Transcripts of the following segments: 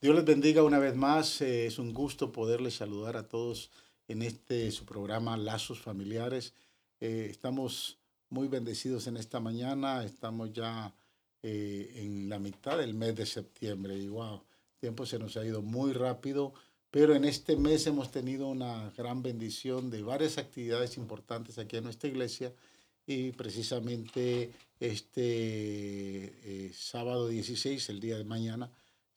Dios les bendiga una vez más. Eh, es un gusto poderles saludar a todos en este su programa Lazos Familiares. Eh, estamos muy bendecidos en esta mañana. Estamos ya eh, en la mitad del mes de septiembre y wow, el tiempo se nos ha ido muy rápido. Pero en este mes hemos tenido una gran bendición de varias actividades importantes aquí en nuestra iglesia y precisamente este sábado 16, el día de mañana,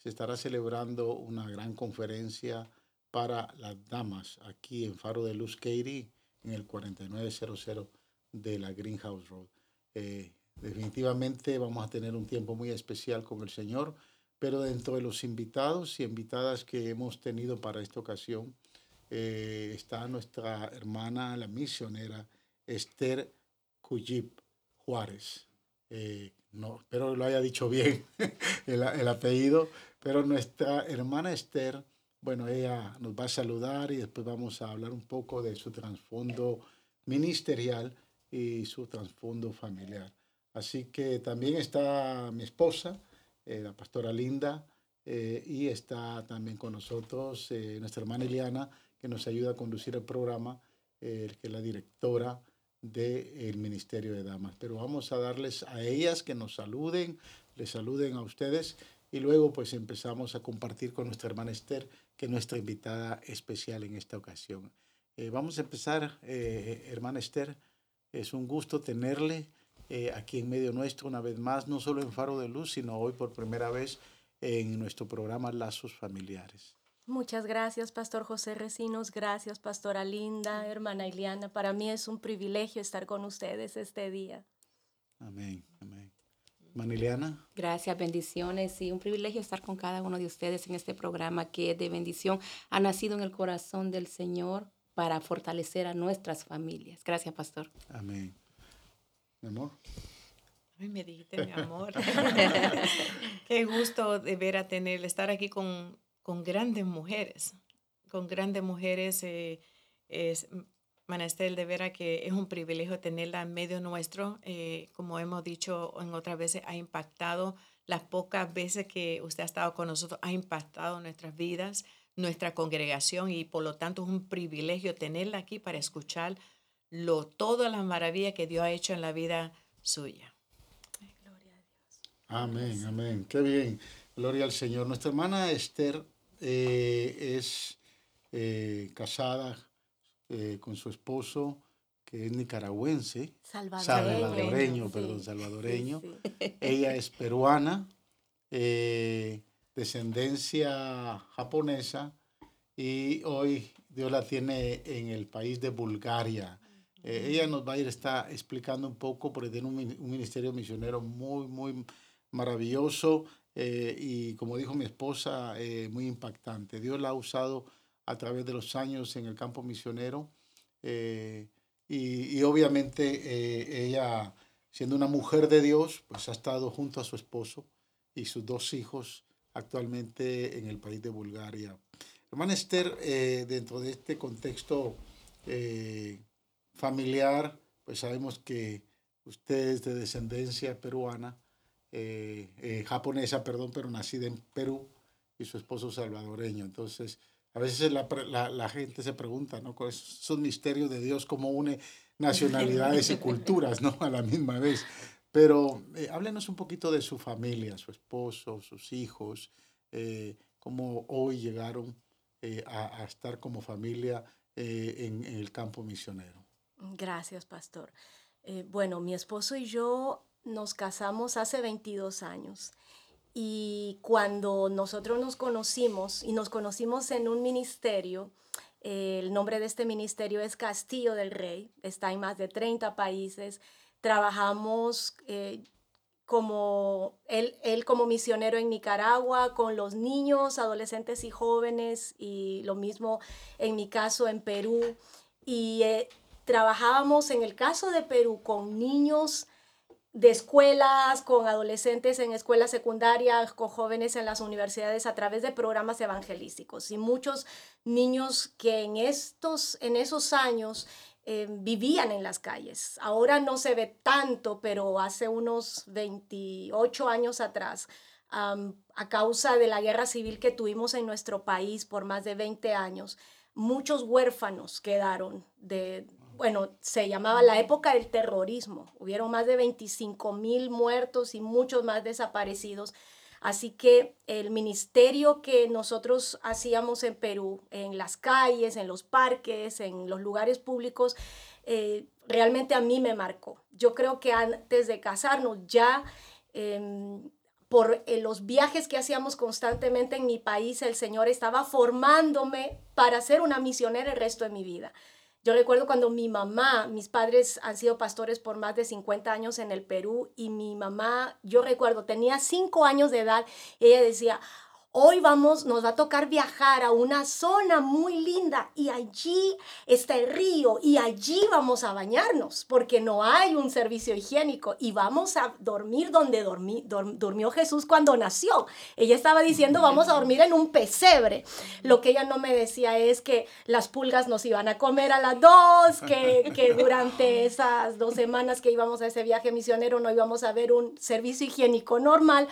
se estará celebrando una gran conferencia para las damas aquí en Faro de Luz Katy, en el 4900 de la Greenhouse Road. Eh, definitivamente vamos a tener un tiempo muy especial con el Señor, pero dentro de los invitados y invitadas que hemos tenido para esta ocasión eh, está nuestra hermana, la misionera Esther Cuyip Juárez. Eh, no, espero lo haya dicho bien el, el apellido, pero nuestra hermana Esther, bueno, ella nos va a saludar y después vamos a hablar un poco de su trasfondo ministerial y su trasfondo familiar. Así que también está mi esposa, eh, la pastora Linda, eh, y está también con nosotros eh, nuestra hermana Eliana, que nos ayuda a conducir el programa, que es la directora del Ministerio de Damas. Pero vamos a darles a ellas que nos saluden, les saluden a ustedes y luego pues empezamos a compartir con nuestra hermana Esther, que es nuestra invitada especial en esta ocasión. Eh, vamos a empezar, eh, hermana Esther, es un gusto tenerle eh, aquí en medio nuestro una vez más, no solo en Faro de Luz, sino hoy por primera vez en nuestro programa Lazos Familiares. Muchas gracias, Pastor José Recinos. Gracias, Pastora Linda, hermana Iliana. Para mí es un privilegio estar con ustedes este día. Amén, amén. Maniliana. Gracias, bendiciones y un privilegio estar con cada uno de ustedes en este programa que de bendición ha nacido en el corazón del Señor para fortalecer a nuestras familias. Gracias, pastor. Amén. Mi amor. Ay, me dijiste, mi amor. Qué gusto de ver a tener, estar aquí con, con grandes mujeres, con grandes mujeres. Eh, es, Manastel, de veras que es un privilegio tenerla en medio nuestro. Eh, como hemos dicho en otras veces, ha impactado las pocas veces que usted ha estado con nosotros, ha impactado nuestras vidas, nuestra congregación y por lo tanto es un privilegio tenerla aquí para escuchar lo, todas las maravillas que Dios ha hecho en la vida suya. gloria a Dios. Amén, amén. Qué bien. Gloria al Señor. Nuestra hermana Esther eh, es eh, casada eh, con su esposo, que es nicaragüense, salvadoreño, perdón, salvadoreño. Ella es peruana, eh, descendencia japonesa, y hoy Dios la tiene en el país de Bulgaria. Eh, ella nos va a ir está explicando un poco, porque tiene un, un ministerio misionero muy, muy maravilloso y como dijo mi esposa, muy impactante. Dios la ha usado a través de los años en el campo misionero. Eh, y, obviamente eh, ella, siendo una mujer de Dios, pues ha estado junto a su esposo y sus dos hijos actualmente en el país de Bulgaria. Hermana Esther, eh, dentro de este contexto familiar, pues sabemos que usted es de descendencia peruana, japonesa, perdón, pero nacida en Perú y su esposo salvadoreño. Entonces, a veces la, la, gente se pregunta, ¿no? Es un misterio de Dios cómo une nacionalidades y culturas, ¿no? A la misma vez. Pero eh, háblenos un poquito de su familia, su esposo, sus hijos, eh, cómo hoy llegaron eh, a, a, estar como familia en, en, el campo misionero. Gracias, pastor. bueno, mi esposo y yo nos casamos hace 22 años y cuando nosotros nos conocimos y nos conocimos en un ministerio, el nombre de este ministerio es Castillo del Rey, está en más de 30 países. Trabajamos eh, como él, él, como misionero en Nicaragua con los niños, adolescentes y jóvenes y lo mismo en mi caso en Perú. Y eh, trabajábamos en el caso de Perú con niños de escuelas, con adolescentes en escuelas secundarias, con jóvenes en las universidades a través de programas evangelísticos. Y muchos niños que en, estos, en esos años eh, vivían en las calles. Ahora no se ve tanto, pero hace unos 28 años atrás a causa de la guerra civil que tuvimos en nuestro país por más de 20 años, muchos huérfanos quedaron de, bueno, se llamaba la época del terrorismo. Hubieron más de 25 mil muertos y muchos más desaparecidos. Así que el ministerio que nosotros hacíamos en Perú, en las calles, en los parques, en los lugares públicos, eh, realmente a mí me marcó. Yo creo que antes de casarnos ya... Em, por eh, los viajes que hacíamos constantemente en mi país, el Señor estaba formándome para ser una misionera el resto de mi vida. Yo recuerdo cuando mi mamá, mis padres han sido pastores por más de 50 años en el Perú y mi mamá, yo recuerdo, tenía 5 años de edad, ella decía, Hoy vamos, nos va a tocar viajar a una zona muy linda y allí está el río y allí vamos a bañarnos porque no hay un servicio higiénico y vamos a dormir donde durmió Jesús cuando nació. Ella estaba diciendo vamos a dormir en un pesebre. Lo que ella no me decía es que las pulgas nos iban a comer a las dos, que, que durante esas dos semanas que íbamos a ese viaje misionero no íbamos a ver un servicio higiénico normal,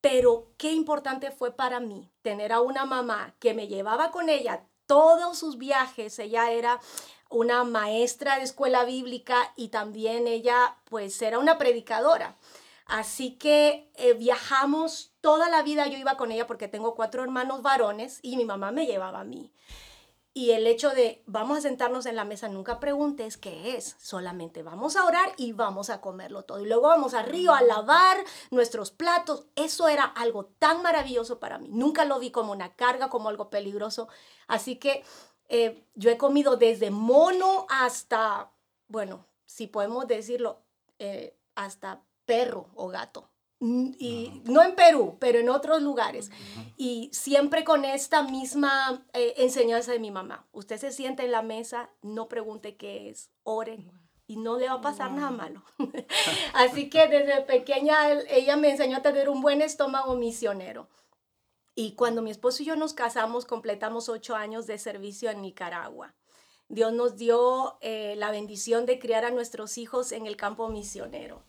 pero qué importante fue para mí tener a una mamá que me llevaba con ella todos sus viajes. Ella era una maestra de escuela bíblica y también ella pues era una predicadora. Así que eh, viajamos toda la vida, yo iba con ella porque tengo cuatro hermanos varones y mi mamá me llevaba a mí. Y el hecho de vamos a sentarnos en la mesa, nunca preguntes qué es, solamente vamos a orar y vamos a comerlo todo. Y luego vamos al río a lavar nuestros platos. Eso era algo tan maravilloso para mí. Nunca lo vi como una carga, como algo peligroso. Así que eh, yo he comido desde mono hasta, bueno, si podemos decirlo, eh, hasta perro o gato. Mm, y no en Perú, pero en otros lugares. Y siempre con esta misma eh, enseñanza de mi mamá. Usted se siente en la mesa, no pregunte qué es, ore y no le va a pasar nada malo. Así que desde pequeña ella me enseñó a tener un buen estómago misionero. Y cuando mi esposo y yo nos casamos, completamos ocho años de servicio en Nicaragua. Dios nos dio eh, la bendición de criar a nuestros hijos en el campo misionero.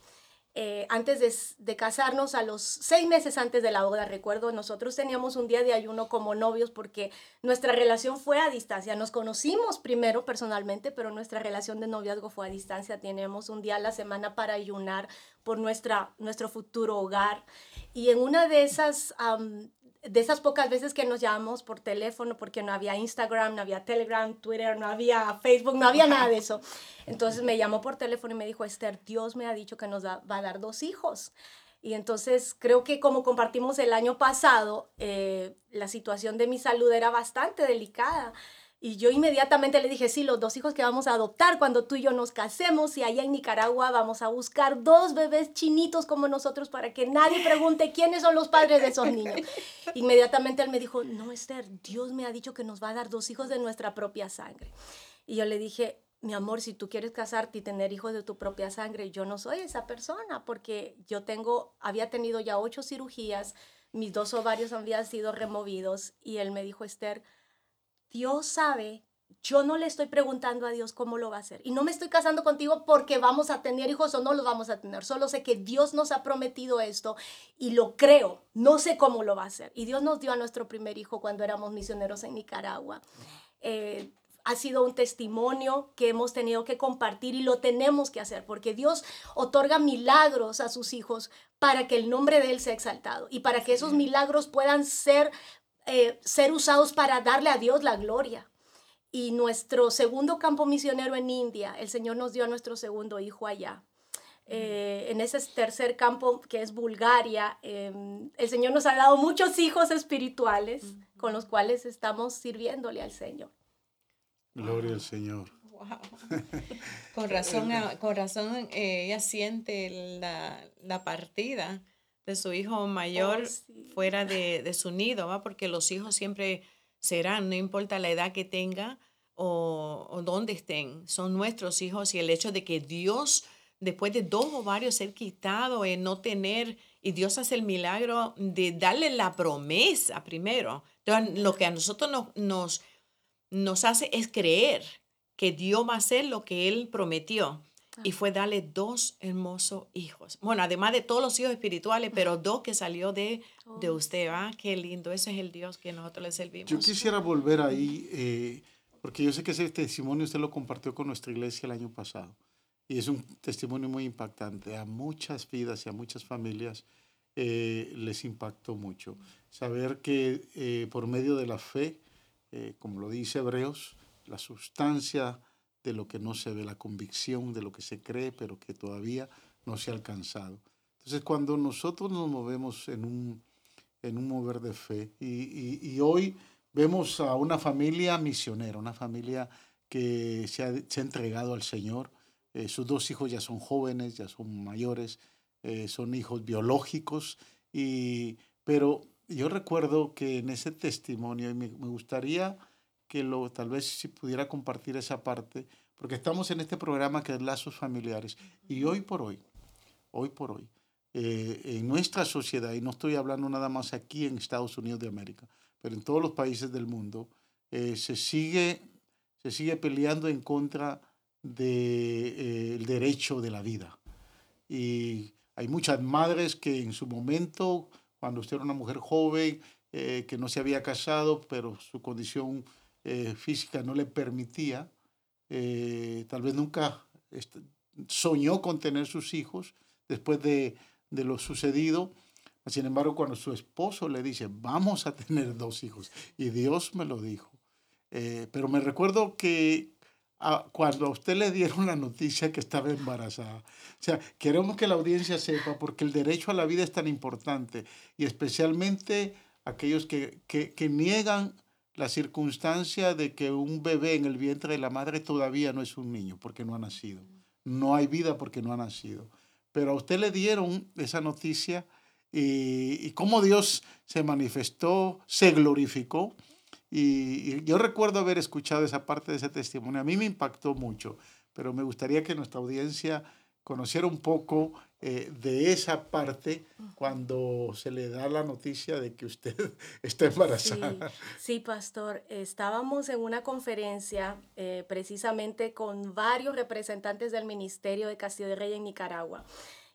Eh, antes de, casarnos, a los seis meses antes de la boda, recuerdo, nosotros teníamos un día de ayuno como novios porque nuestra relación fue a distancia. Nos conocimos primero personalmente, pero nuestra relación de noviazgo fue a distancia. Teníamos un día a la semana para ayunar por nuestra, nuestro futuro hogar. Y en una de esas de esas pocas veces que nos llamamos por teléfono, porque no había Instagram, no había Telegram, Twitter, no había Facebook, no había nada de eso. Entonces me llamó por teléfono y me dijo, Esther, Dios me ha dicho que nos va a dar dos hijos. Y entonces creo que como compartimos el año pasado, eh, la situación de mi salud era bastante delicada. Y yo inmediatamente le dije, sí, los dos hijos que vamos a adoptar cuando tú y yo nos casemos y allá en Nicaragua vamos a buscar dos bebés chinitos como nosotros para que nadie pregunte quiénes son los padres de esos niños. Inmediatamente él me dijo, no, Esther, Dios me ha dicho que nos va a dar dos hijos de nuestra propia sangre. Y yo le dije, mi amor, si tú quieres casarte y tener hijos de tu propia sangre, yo no soy esa persona porque yo tengo, había tenido ya ocho cirugías, mis dos ovarios habían sido removidos y él me dijo, Esther, Dios sabe, yo no le estoy preguntando a Dios cómo lo va a hacer. Y no me estoy casando contigo porque vamos a tener hijos o no los vamos a tener. Solo sé que Dios nos ha prometido esto y lo creo. No sé cómo lo va a hacer. Y Dios nos dio a nuestro primer hijo cuando éramos misioneros en Nicaragua. Eh, ha sido un testimonio que hemos tenido que compartir y lo tenemos que hacer porque Dios otorga milagros a sus hijos para que el nombre de Él sea exaltado y para que esos milagros puedan ser eh, ser usados para darle a Dios la gloria. Y nuestro segundo campo misionero en India, el Señor nos dio a nuestro segundo hijo allá. Eh, en ese tercer campo que es Bulgaria, em, el Señor nos ha dado muchos hijos espirituales con los cuales estamos sirviéndole al Señor. Gloria al Señor. con razón, con razón eh, ella siente la, la partida de su hijo mayor oh, fuera de, su nido, ¿va? porque los hijos siempre serán, no importa la edad que tenga o, o dónde estén, son nuestros hijos y el hecho de que Dios, después de dos o varios ser quitado, en no tener, y Dios hace el milagro de darle la promesa primero. Entonces, lo que a nosotros nos, nos, nos hace es creer que Dios va a hacer lo que Él prometió. Y fue darle dos hermosos hijos. Bueno, además de todos los hijos espirituales, pero dos que salió de, de usted. Ah, qué lindo. Ese es el Dios que nosotros le servimos. Yo quisiera volver ahí, eh, porque yo sé que ese testimonio usted lo compartió con nuestra iglesia el año pasado. Y es un testimonio muy impactante. A muchas vidas y a muchas familias eh, les impactó mucho. Saber que eh, por medio de la fe, como lo dice Hebreos, la sustancia de lo que no se ve, la convicción de lo que se cree, pero que todavía no se ha alcanzado. Entonces, cuando nosotros nos movemos en un, en un mover de fe, y, hoy vemos a una familia misionera, una familia que se ha, se ha entregado al Señor, eh, sus dos hijos ya son jóvenes, ya son mayores, eh, son hijos biológicos, y, pero yo recuerdo que en ese testimonio, y me gustaría que lo, tal vez si pudiera compartir esa parte, porque estamos en este programa que es Lazos Familiares. Y hoy por hoy, hoy por hoy, eh, en nuestra sociedad, y no estoy hablando nada más aquí en Estados Unidos de América, pero en todos los países del mundo, eh, se, sigue, se sigue peleando en contra del de, eh, derecho de la vida. Y hay muchas madres que en su momento, cuando usted era una mujer joven, que no se había casado, pero su condición eh, física no le permitía, eh, tal vez nunca soñó con tener sus hijos después de, de, lo sucedido. Sin embargo, cuando su esposo le dice, vamos a tener dos hijos, y Dios me lo dijo. Eh, pero me recuerdo que cuando a usted le dieron la noticia que estaba embarazada. O sea, queremos que la audiencia sepa, porque el derecho a la vida es tan importante, y especialmente aquellos que, que, que niegan la circunstancia de que un bebé en el vientre de la madre todavía no es un niño porque no ha nacido. No hay vida porque no ha nacido. Pero a usted le dieron esa noticia y, y cómo Dios se manifestó, se glorificó. Y, y, yo recuerdo haber escuchado esa parte de ese testimonio. A mí me impactó mucho, pero me gustaría que nuestra audiencia conociera un poco eh, de esa parte cuando se le da la noticia de que usted está embarazada. Sí, pastor, estábamos en una conferencia eh, precisamente con varios representantes del Ministerio de Castillo de Rey en Nicaragua.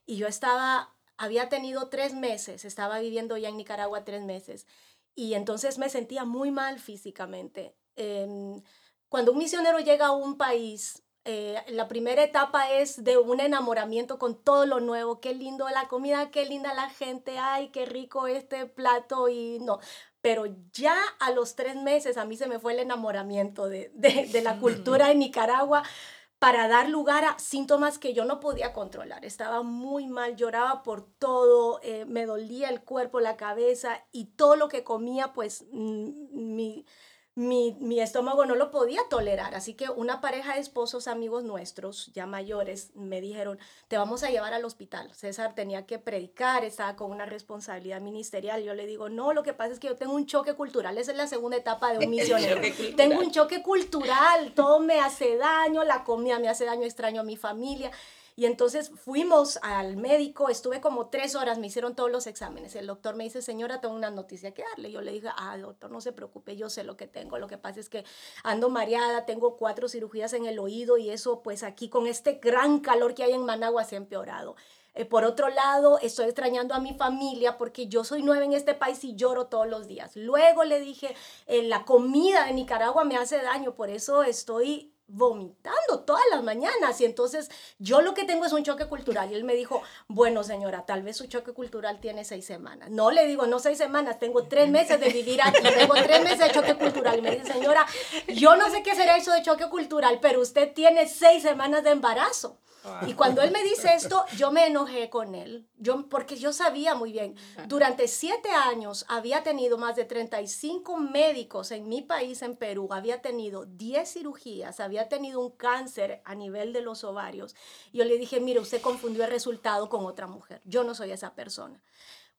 Y yo estaba, había tenido tres meses, estaba viviendo ya en Nicaragua tres meses. Y entonces me sentía muy mal físicamente. Em, cuando un misionero llega a un país, eh, la primera etapa es de un enamoramiento con todo lo nuevo. Qué lindo la comida, qué linda la gente, ay, qué rico este plato y no. Pero ya a los tres meses a mí se me fue el enamoramiento de, de, la cultura de Nicaragua para dar lugar a síntomas que yo no podía controlar. Estaba muy mal, lloraba por todo, eh, me dolía el cuerpo, la cabeza y todo lo que comía, pues mm, mi mi, estómago no lo podía tolerar. Así que una pareja de esposos, amigos nuestros, ya mayores, me dijeron, te vamos a llevar al hospital. César tenía que predicar, estaba con una responsabilidad ministerial. Yo le digo, no, lo que pasa es que yo tengo un choque cultural. Esa es la segunda etapa de un misionero. tengo un choque cultural, todo me hace daño, la comida me hace daño, extraño a mi familia. Y entonces fuimos al médico, estuve como tres horas, me hicieron todos los exámenes. El doctor me dice, señora, tengo una noticia que darle. Yo le dije, ah, doctor, no se preocupe, yo sé lo que tengo. Lo que pasa es que ando mareada, tengo cuatro cirugías en el oído y eso, pues aquí con este gran calor que hay en Managua se ha empeorado. Eh, por otro lado, estoy extrañando a mi familia porque yo soy nueva en este país y lloro todos los días. Luego le dije, eh, la comida de Nicaragua me hace daño, por eso estoy vomitando todas las mañanas y entonces yo lo que tengo es un choque cultural y él me dijo, bueno señora, tal vez su choque cultural tiene seis semanas. No le digo, no seis semanas, tengo tres meses de vivir aquí, tengo tres meses de choque cultural. Y me dice, señora, yo no sé qué será eso de choque cultural, pero usted tiene seis semanas de embarazo. Y cuando él me dice esto, yo me enojé con él, yo, porque yo sabía muy bien, durante siete años había tenido más de 35 médicos en mi país, en Perú, había tenido 10 cirugías, había tenido un cáncer a nivel de los ovarios. Yo le dije, mire, usted confundió el resultado con otra mujer, yo no soy esa persona.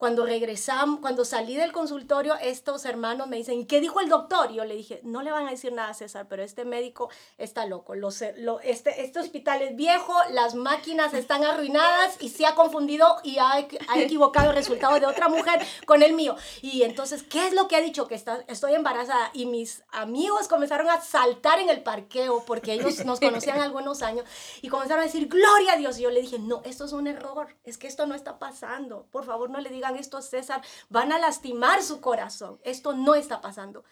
Cuando regresamos, cuando salí del consultorio, estos hermanos me dicen, ¿qué dijo el doctor? Yo le dije, no le van a decir nada a César, pero este médico está loco. Lo, lo, este, este hospital es viejo, las máquinas están arruinadas y se ha confundido y ha, ha equivocado el resultado de otra mujer con el mío. Y entonces, ¿qué es lo que ha dicho? Que está, estoy embarazada. Y mis amigos comenzaron a saltar en el parqueo porque ellos nos conocían algunos años y comenzaron a decir, gloria a Dios. Y yo le dije, no, esto es un error, es que esto no está pasando. Por favor, no le digan esto, César, van a lastimar su corazón. Esto no está pasando.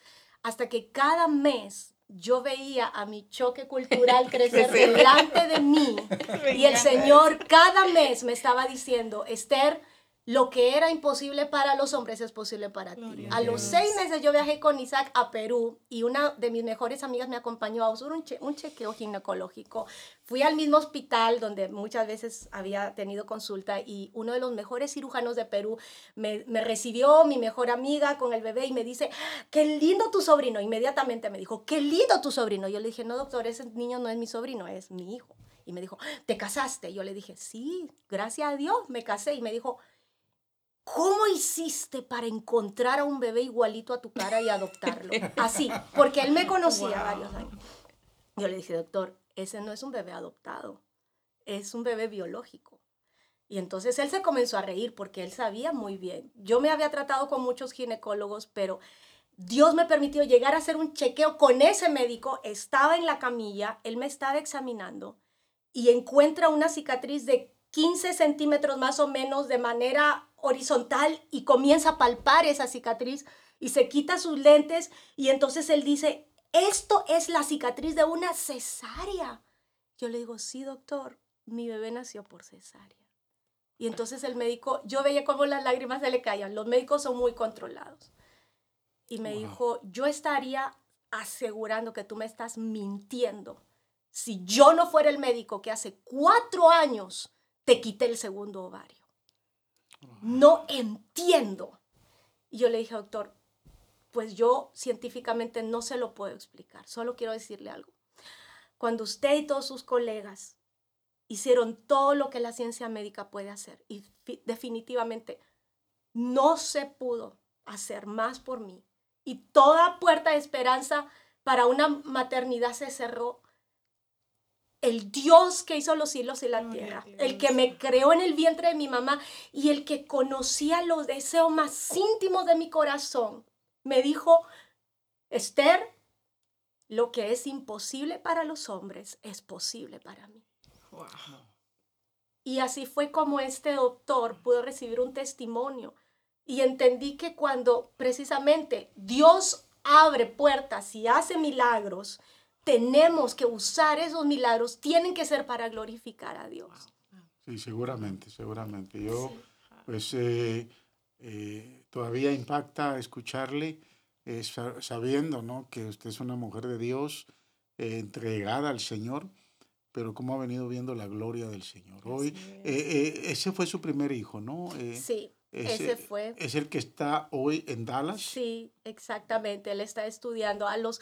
Hasta que cada mes yo veía a mi choque cultural crecer delante de mí y el Señor cada mes me estaba diciendo, Esther, lo que era imposible para los hombres es posible para ti. A los seis meses yo viajé con Isaac a Perú y una de mis mejores amigas me acompañó a hacer un, un chequeo ginecológico. Fui al mismo hospital donde muchas veces había tenido consulta y uno de los mejores cirujanos de Perú me, me recibió, mi mejor amiga con el bebé y me dice, qué lindo tu sobrino. Inmediatamente me dijo, qué lindo tu sobrino. Yo le dije, no doctor, ese niño no es mi sobrino, es mi hijo. Y me dijo, ¿te casaste? Yo le dije, sí, gracias a Dios me casé. Y me dijo, ¿Cómo hiciste para encontrar a un bebé igualito a tu cara y adoptarlo? Así, porque él me conocía varios años. Yo le dije, doctor, ese no es un bebé adoptado, es un bebé biológico. Y entonces él se comenzó a reír porque él sabía muy bien. Yo me había tratado con muchos ginecólogos, pero Dios me permitió llegar a hacer un chequeo con ese médico. Estaba en la camilla, él me estaba examinando y encuentra una cicatriz de 15 centímetros más o menos de manera horizontal y comienza a palpar esa cicatriz y se quita sus lentes y entonces él dice, esto es la cicatriz de una cesárea. Yo le digo, sí, doctor, mi bebé nació por cesárea. Y entonces el médico, yo veía cómo las lágrimas se le caían, los médicos son muy controlados. Y me dijo, yo estaría asegurando que tú me estás mintiendo si yo no fuera el médico que hace cuatro años te quité el segundo ovario no entiendo. Y yo le dije, doctor, pues yo científicamente no se lo puedo explicar, solo quiero decirle algo. Cuando usted y todos sus colegas hicieron todo lo que la ciencia médica puede hacer y definitivamente no se pudo hacer más por mí y toda puerta de esperanza para una maternidad se cerró, el Dios que hizo los cielos y la tierra, el que me creó en el vientre de mi mamá y el que conocía los deseos más íntimos de mi corazón, me dijo, Esther, lo que es imposible para los hombres es posible para mí. Y así fue como este doctor pudo recibir un testimonio. Y entendí que cuando precisamente Dios abre puertas y hace milagros, tenemos que usar esos milagros, tienen que ser para glorificar a Dios. Sí, seguramente, seguramente. Yo, pues, eh, eh, todavía impacta escucharle, eh, sabiendo, ¿no? Que usted es una mujer de Dios, entregada al Señor, pero cómo ha venido viendo la gloria del Señor. Hoy, ese fue su primer hijo, ¿no? sí. Ese, fue. ¿Es el que está hoy en Dallas? Sí, exactamente. Él está estudiando. A los,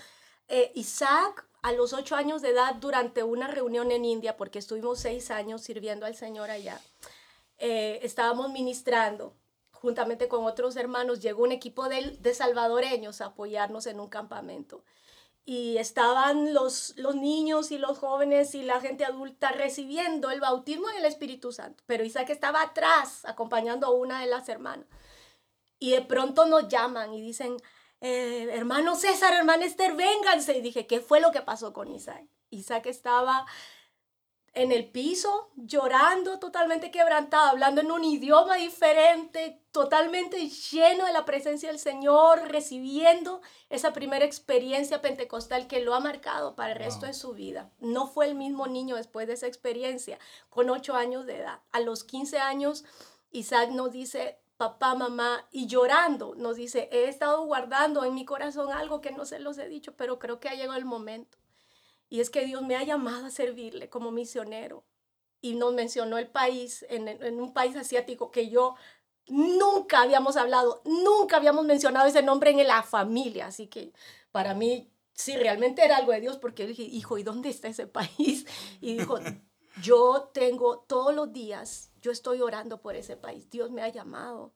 Isaac a los ocho años de edad durante una reunión en India, porque estuvimos seis años sirviendo al Señor allá, eh, estábamos ministrando juntamente con otros hermanos, llegó un equipo de, salvadoreños a apoyarnos en un campamento. Y estaban los, los niños y los jóvenes y la gente adulta recibiendo el bautismo en el Espíritu Santo. Pero Isaac estaba atrás acompañando a una de las hermanas. Y de pronto nos llaman y dicen, eh, hermano César, hermano Esther, vénganse. Y dije, ¿qué fue lo que pasó con Isaac? Isaac estaba en el piso, llorando, totalmente quebrantado, hablando en un idioma diferente, totalmente lleno de la presencia del Señor, recibiendo esa primera experiencia pentecostal que lo ha marcado para el resto de su vida. No fue el mismo niño después de esa experiencia, con ocho años de edad. A los 15 años, Isaac nos dice, papá, mamá, y llorando, nos dice, he estado guardando en mi corazón algo que no se los he dicho, pero creo que ha llegado el momento. Y es que Dios me ha llamado a servirle como misionero. Y nos mencionó el país, en, en un país asiático que yo nunca habíamos hablado, nunca habíamos mencionado ese nombre en la familia. Así que para mí, sí, realmente era algo de Dios, porque dije, hijo, ¿y dónde está ese país? Y dijo, yo tengo todos los días yo estoy orando por ese país. Dios me ha llamado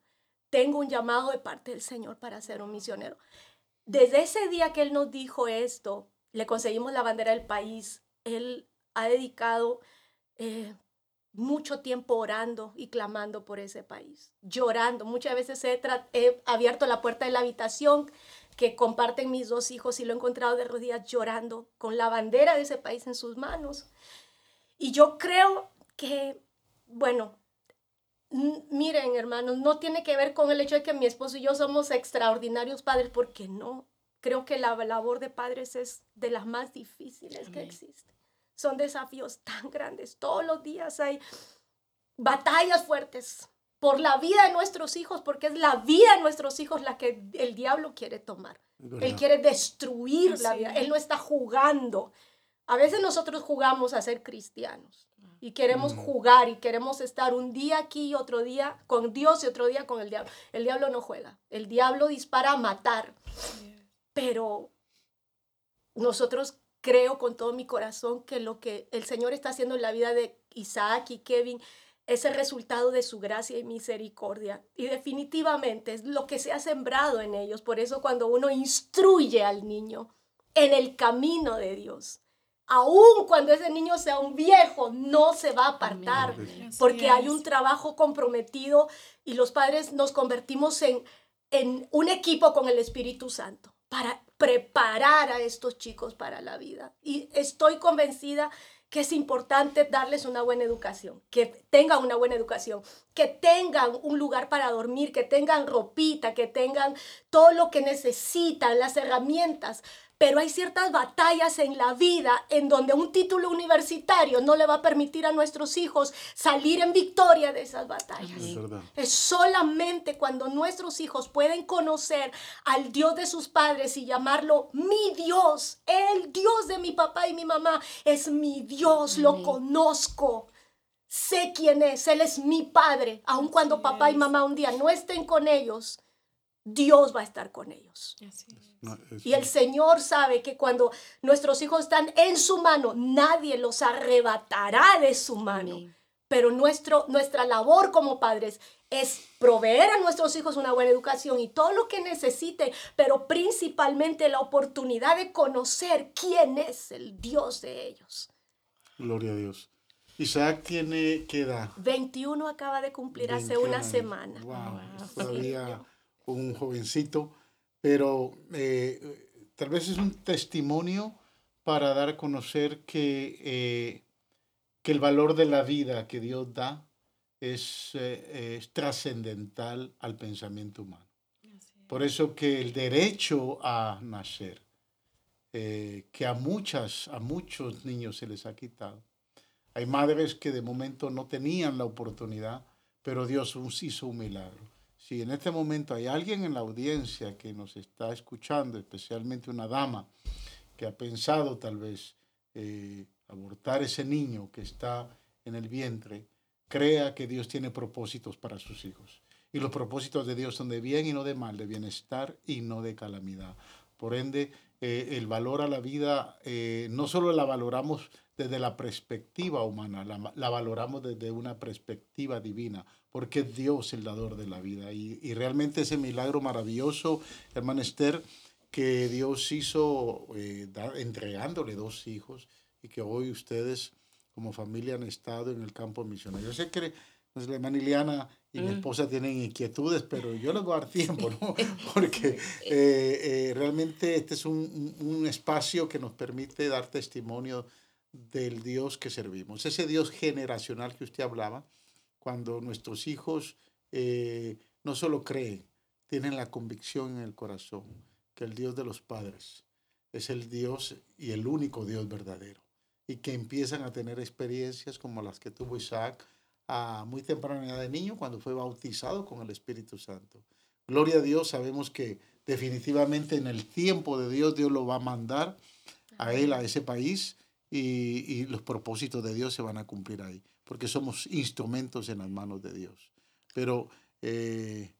tengo un llamado de parte del Señor para ser un misionero. Desde ese día que Él nos dijo esto, le conseguimos la bandera del país, Él ha dedicado eh, mucho tiempo orando y clamando por ese país, llorando. Muchas veces he, he, abierto la puerta de la habitación que comparten mis dos hijos y lo he encontrado de rodillas llorando con la bandera de ese país en sus manos. Y yo creo que, bueno, miren hermanos, no tiene que ver con el hecho de que mi esposo y yo somos extraordinarios padres, porque no. Creo que la labor de padres es de las más difíciles que existen son desafíos tan grandes. Todos los días hay batallas fuertes por la vida de nuestros hijos, porque es la vida de nuestros hijos la que el diablo quiere tomar. Él quiere destruir la vida. Él no está jugando. A veces nosotros jugamos a ser cristianos y queremos jugar y queremos estar un día aquí y otro día con Dios y otro día con el diablo. El diablo no juega. El diablo dispara a matar. Pero nosotros creo con todo mi corazón que lo que el Señor está haciendo en la vida de Isaac y Kevin es el resultado de su gracia y misericordia. Y definitivamente es lo que se ha sembrado en ellos. Por eso cuando uno instruye al niño en el camino de Dios, aun cuando ese niño sea un viejo, no se va a apartar, porque hay un trabajo comprometido y los padres nos convertimos en, en un equipo con el Espíritu Santo para preparar a estos chicos para la vida. Y estoy convencida que es importante darles una buena educación, que tengan una buena educación, que tengan un lugar para dormir, que tengan ropita, que tengan todo lo que necesitan, las herramientas, pero hay ciertas batallas en la vida en donde un título universitario no le va a permitir a nuestros hijos salir en victoria de esas batallas. Es, solamente cuando nuestros hijos pueden conocer al Dios de sus padres y llamarlo mi Dios, el Dios de mi papá y mi mamá, es mi Dios, lo conozco sé quién es, Él es mi Padre, aun cuando papá y mamá un día no estén con ellos, Dios va a estar con ellos. Y el Señor sabe que cuando nuestros hijos están en su mano, nadie los arrebatará de su mano. Pero nuestro, nuestra labor como padres es proveer a nuestros hijos una buena educación y todo lo que necesiten, pero principalmente la oportunidad de conocer quién es el Dios de ellos. Gloria a Dios. Isaac tiene qué edad? 21 acaba de cumplir hace una semana. Wow, todavía un jovencito pero eh, tal vez es un testimonio para dar a conocer que, eh, que el valor de la vida que Dios da es, eh, es trascendental al pensamiento humano. Por eso que el derecho a nacer, que a muchas, a muchos niños se les ha quitado. Hay madres que de momento no tenían la oportunidad, pero Dios hizo un milagro si en este momento hay alguien en la audiencia que nos está escuchando, especialmente una dama que ha pensado tal vez eh, abortar ese niño que está en el vientre, crea que Dios tiene propósitos para sus hijos. Y los propósitos de Dios son de bien y no de mal, de bienestar y no de calamidad. Por ende, eh, el valor a la vida eh, no solo la valoramos desde la perspectiva humana, la, valoramos desde una perspectiva divina, porque es Dios el dador de la vida. Y, realmente ese milagro maravilloso, hermano Esther, que Dios hizo eh, entregándole dos hijos y que hoy ustedes como familia han estado en el campo misionero. Yo sé que pues, la hermana Iliana y mi mm. esposa tienen inquietudes, pero yo les voy a dar tiempo, ¿no? Porque eh, eh, realmente este es un, un, espacio que nos permite dar testimonio del Dios que servimos. Ese Dios generacional que usted hablaba, cuando nuestros hijos eh, no solo creen, tienen la convicción en el corazón que el Dios de los padres es el Dios y el único Dios verdadero. Y que empiezan a tener experiencias como las que tuvo Isaac a muy temprana edad de niño cuando fue bautizado con el Espíritu Santo. Gloria a Dios, sabemos que definitivamente en el tiempo de Dios Dios lo va a mandar a él, a ese país, y, los propósitos de Dios se van a cumplir ahí, porque somos instrumentos en las manos de Dios. Pero eh,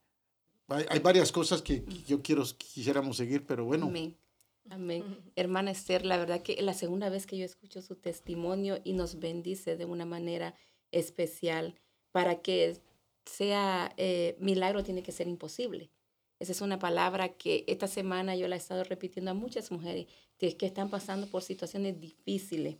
hay, varias cosas que yo quiero, quisiéramos seguir, pero bueno. Amén. Amén. Hermana Esther, la verdad que es la segunda vez que yo escucho su testimonio y nos bendice de una manera especial para que sea eh, milagro, tiene que ser imposible. Esa es una palabra que esta semana yo la he estado repitiendo a muchas mujeres que, que están pasando por situaciones difíciles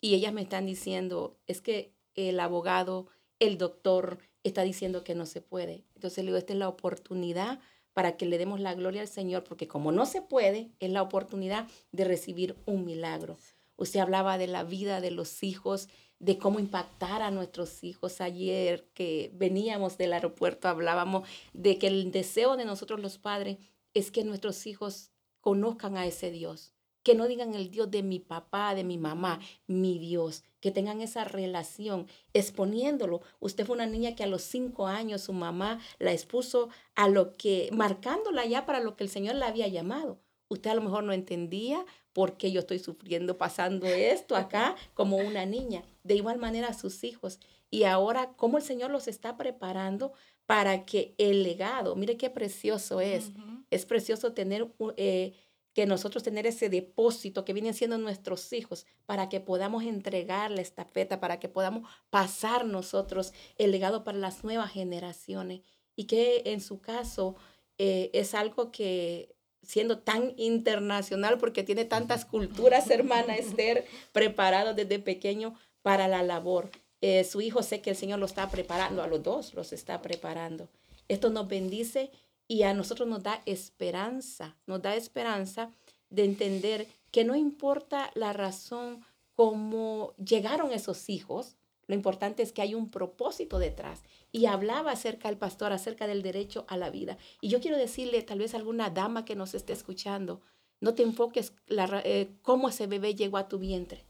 y ellas me están diciendo, es que el abogado, el doctor está diciendo que no se puede. Entonces le digo, esta es la oportunidad para que le demos la gloria al Señor, porque como no se puede, es la oportunidad de recibir un milagro. Usted hablaba de la vida de los hijos, de cómo impactar a nuestros hijos. Ayer que veníamos del aeropuerto hablábamos de que el deseo de nosotros los padres es que nuestros hijos conozcan a ese Dios, que no digan el Dios de mi papá, de mi mamá, mi Dios, que tengan esa relación, exponiéndolo. Usted fue una niña que a los cinco años su mamá la expuso a lo que, marcándola ya para lo que el Señor la había llamado. Usted a lo mejor no entendía por qué yo estoy sufriendo, pasando esto acá como una niña. De igual manera a sus hijos. Y ahora, cómo el Señor los está preparando para que el legado, mire qué precioso es. Es precioso tener... Eh, que nosotros tener ese depósito que vienen siendo nuestros hijos para que podamos entregarle esta feta, para que podamos pasar nosotros el legado para las nuevas generaciones y que en su caso eh, es algo que siendo tan internacional porque tiene tantas culturas, hermana Esther, preparado desde pequeño para la labor. Eh, su hijo sé que el Señor lo está preparando, a los dos los está preparando. Esto nos bendice y a nosotros nos da esperanza, nos da esperanza de entender que no importa la razón cómo llegaron esos hijos, lo importante es que hay un propósito detrás. Y hablaba acerca del pastor, acerca del derecho a la vida. Y yo quiero decirle, tal vez a alguna dama que nos esté escuchando, no te enfoques la, eh, cómo ese bebé llegó a tu vientre.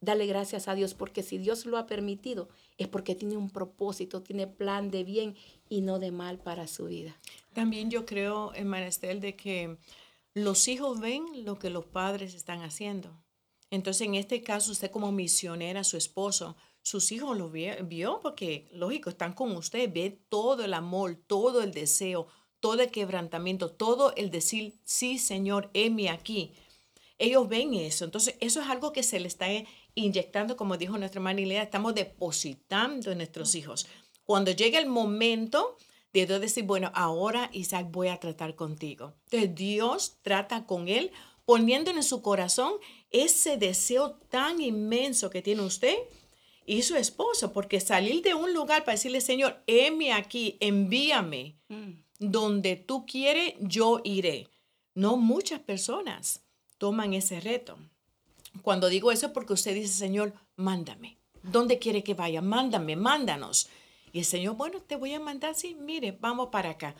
Dale gracias a Dios porque si Dios lo ha permitido es porque tiene un propósito, tiene plan de bien y no de mal para su vida. También yo creo, hermana Estel, de que los hijos ven lo que los padres están haciendo. Entonces, en este caso, usted como misionera, su esposo, sus hijos lo vio, porque, lógico, están con usted, ve todo el amor, todo el deseo, todo el quebrantamiento, todo el decir, sí, Señor, heme aquí. Ellos ven eso. Entonces, eso es algo que se le está inyectando, como dijo nuestra hermana Ilea, estamos depositando en nuestros hijos. Cuando llega el momento de decir, bueno, ahora Isaac voy a tratar contigo. Entonces Dios trata con él poniendo en su corazón ese deseo tan inmenso que tiene usted y su esposo, porque salir de un lugar para decirle, Señor, heme aquí, envíame, mm. donde tú quieres, yo iré. No muchas personas toman ese reto. Cuando digo eso porque usted dice, Señor, mándame. ¿Dónde quiere que vaya? Mándame, mándanos. Y el Señor, bueno, te voy a mandar, sí, mire, vamos para acá.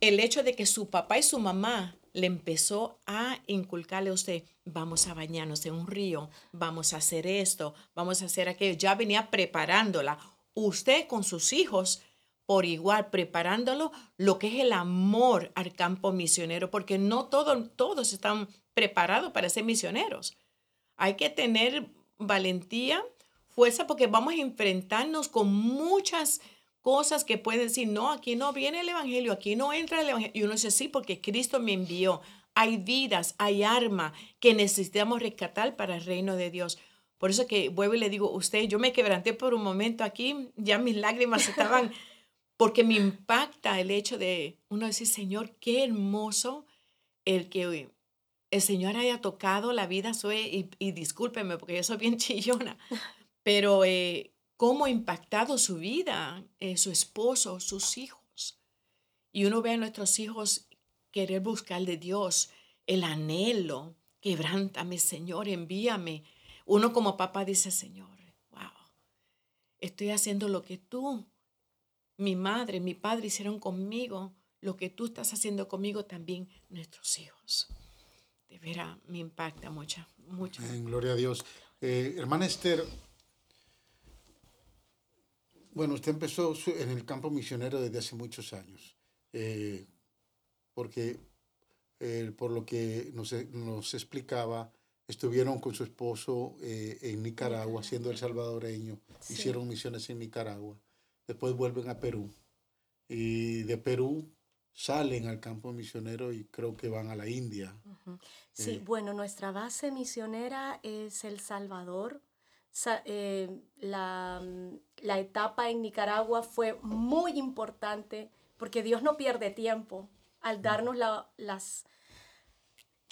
El hecho de que su papá y su mamá le empezó a inculcarle a usted, vamos a bañarnos en un río, vamos a hacer esto, vamos a hacer aquello, ya venía preparándola. Usted con sus hijos, por igual, preparándolo lo que es el amor al campo misionero, porque no todos están preparados para ser misioneros. Hay que tener valentía, fuerza, porque vamos a enfrentarnos con muchas cosas que pueden decir, no, aquí no viene el Evangelio, aquí no entra el Evangelio. Y uno dice, sí, porque Cristo me envió. Hay vidas, hay arma que necesitamos rescatar para el reino de Dios. Por eso que vuelvo y le digo, usted, yo me quebranté por un momento aquí, ya mis lágrimas estaban, porque me impacta el hecho de uno decir, Señor, qué hermoso el que el Señor haya tocado la vida suya, y, y discúlpeme porque yo soy bien chillona, pero eh, cómo ha impactado su vida, eh, su esposo, sus hijos. Y uno ve a nuestros hijos querer buscar de Dios el anhelo, quebrántame, Señor, envíame. Uno como papá dice, Señor, wow, estoy haciendo lo que tú, mi madre, mi padre hicieron conmigo, lo que tú estás haciendo conmigo también nuestros hijos de veras me impacta mucho, mucho. En gloria a Dios. Eh, hermana Esther, bueno, usted empezó en el campo misionero desde hace muchos años, eh, porque eh, por lo que nos, nos, explicaba, estuvieron con su esposo en Nicaragua, siendo el salvadoreño, hicieron misiones en Nicaragua, después vuelven a Perú, y de Perú salen al campo misionero y creo que van a la India. Sí, eh, bueno, nuestra base misionera es El Salvador. Eh, la, mm, la etapa en Nicaragua fue muy importante porque Dios no pierde tiempo al darnos las...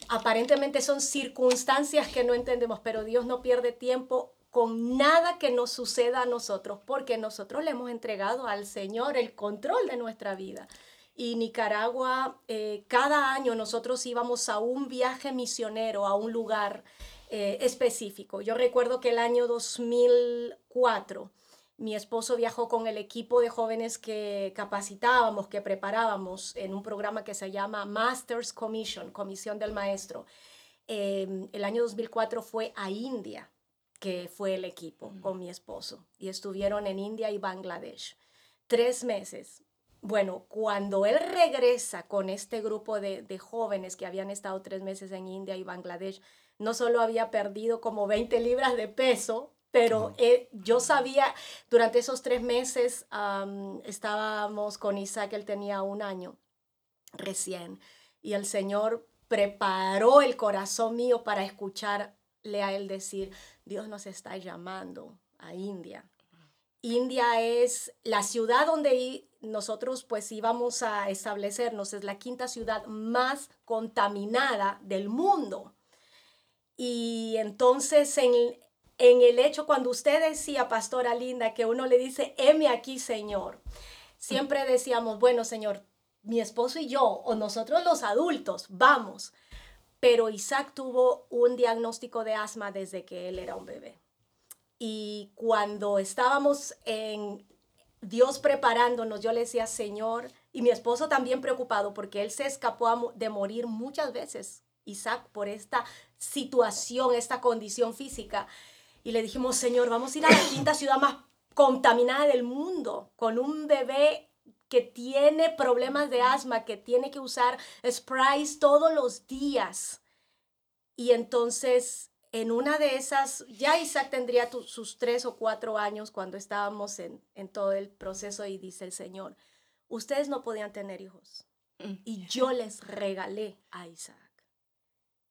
Aparentemente son circunstancias que no entendemos, pero Dios no pierde tiempo con nada que nos suceda a nosotros, porque nosotros le hemos entregado al Señor el control de nuestra vida. Y Nicaragua, eh, cada año nosotros íbamos a un viaje misionero, a un lugar eh, específico. Yo recuerdo que el año 2004 mi esposo viajó con el equipo de jóvenes que capacitábamos, que preparábamos en un programa que se llama Masters Commission, Comisión del Maestro. Em, el año 2004 fue a India, que fue el equipo con mi esposo, y estuvieron en India y Bangladesh. Tres meses. Bueno, cuando él regresa con este grupo de, de jóvenes que habían estado tres meses en India y Bangladesh, no solo había perdido como 20 libras de peso, pero eh, yo sabía, durante esos tres meses estábamos con Isaac, él tenía un año recién, y el Señor preparó el corazón mío para escucharle a él decir, Dios nos está llamando a India. India es la ciudad donde nosotros pues íbamos a establecernos, es la quinta ciudad más contaminada del mundo. Y entonces en, en el hecho cuando usted decía, pastora linda, que uno le dice, heme aquí, Señor. Siempre decíamos, bueno, Señor, mi esposo y yo, o nosotros los adultos, vamos. Pero Isaac tuvo un diagnóstico de asma desde que él era un bebé. Y cuando estábamos en Dios preparándonos, yo le decía, Señor, y mi esposo también preocupado porque él se escapó de morir muchas veces, Isaac, por esta situación, esta condición física. Y le dijimos, Señor, vamos a ir a la quinta ciudad más contaminada del mundo, con un bebé que tiene problemas de asma, que tiene que usar sprays todos los días. Y entonces, en una de esas, ya Isaac tendría sus tres o cuatro años cuando estábamos en, en todo el proceso y dice el Señor, ustedes no podían tener hijos. Mm. Y yo les regalé a Isaac.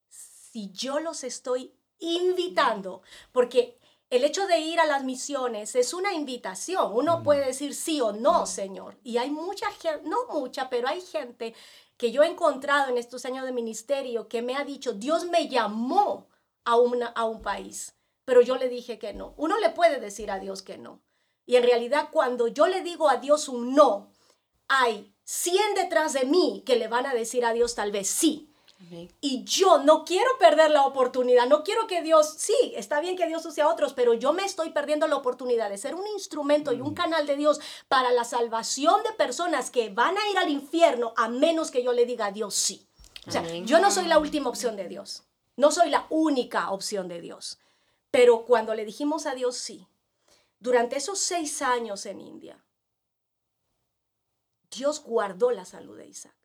Si yo los estoy invitando, porque el hecho de ir a las misiones es una invitación. Uno puede decir sí o no, Señor. Y hay mucha gente, no mucha, pero hay gente que yo he encontrado en estos años de ministerio que me ha dicho, Dios me llamó a, una, a un país, pero yo le dije que no. Uno le puede decir a Dios que no. Y en realidad cuando yo le digo a Dios un no, hay 100 detrás de mí que le van a decir a Dios tal vez sí. Y yo no quiero perder la oportunidad, no quiero que Dios, sí, está bien que Dios use a otros, pero yo me estoy perdiendo la oportunidad de ser un instrumento y un mm. canal de Dios para la salvación de personas que van a ir al infierno a menos que yo le diga a Dios sí. O sea, yo no soy la última opción de Dios, no soy la única opción de Dios, pero cuando le dijimos a Dios sí, durante esos seis años en India, Dios guardó la salud de Isaac.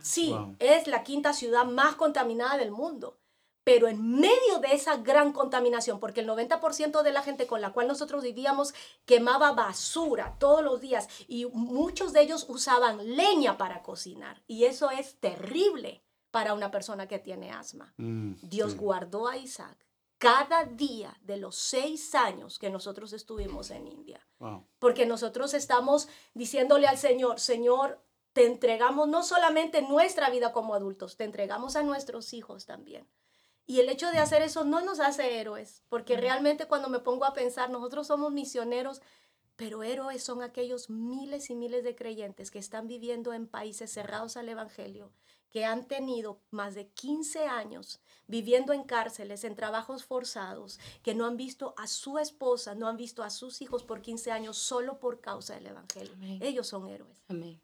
Sí, es la quinta ciudad más contaminada del mundo. Pero en medio de esa gran contaminación, porque el 90% de la gente con la cual nosotros vivíamos quemaba basura todos los días y muchos de ellos usaban leña para cocinar. Y eso es terrible para una persona que tiene asma. Mm, Dios guardó a Isaac cada día de los seis años que nosotros estuvimos en India. Porque nosotros estamos diciéndole al Señor, Señor, te entregamos no solamente nuestra vida como adultos, te entregamos a nuestros hijos también. Y el hecho de hacer eso no nos hace héroes, porque realmente cuando me pongo a pensar, nosotros somos misioneros, pero héroes son aquellos miles y miles de creyentes que están viviendo en países cerrados al Evangelio, que han tenido más de 15 años viviendo en cárceles, en trabajos forzados, que no han visto a su esposa, no han visto a sus hijos por 15 años solo por causa del Evangelio. Ellos son héroes.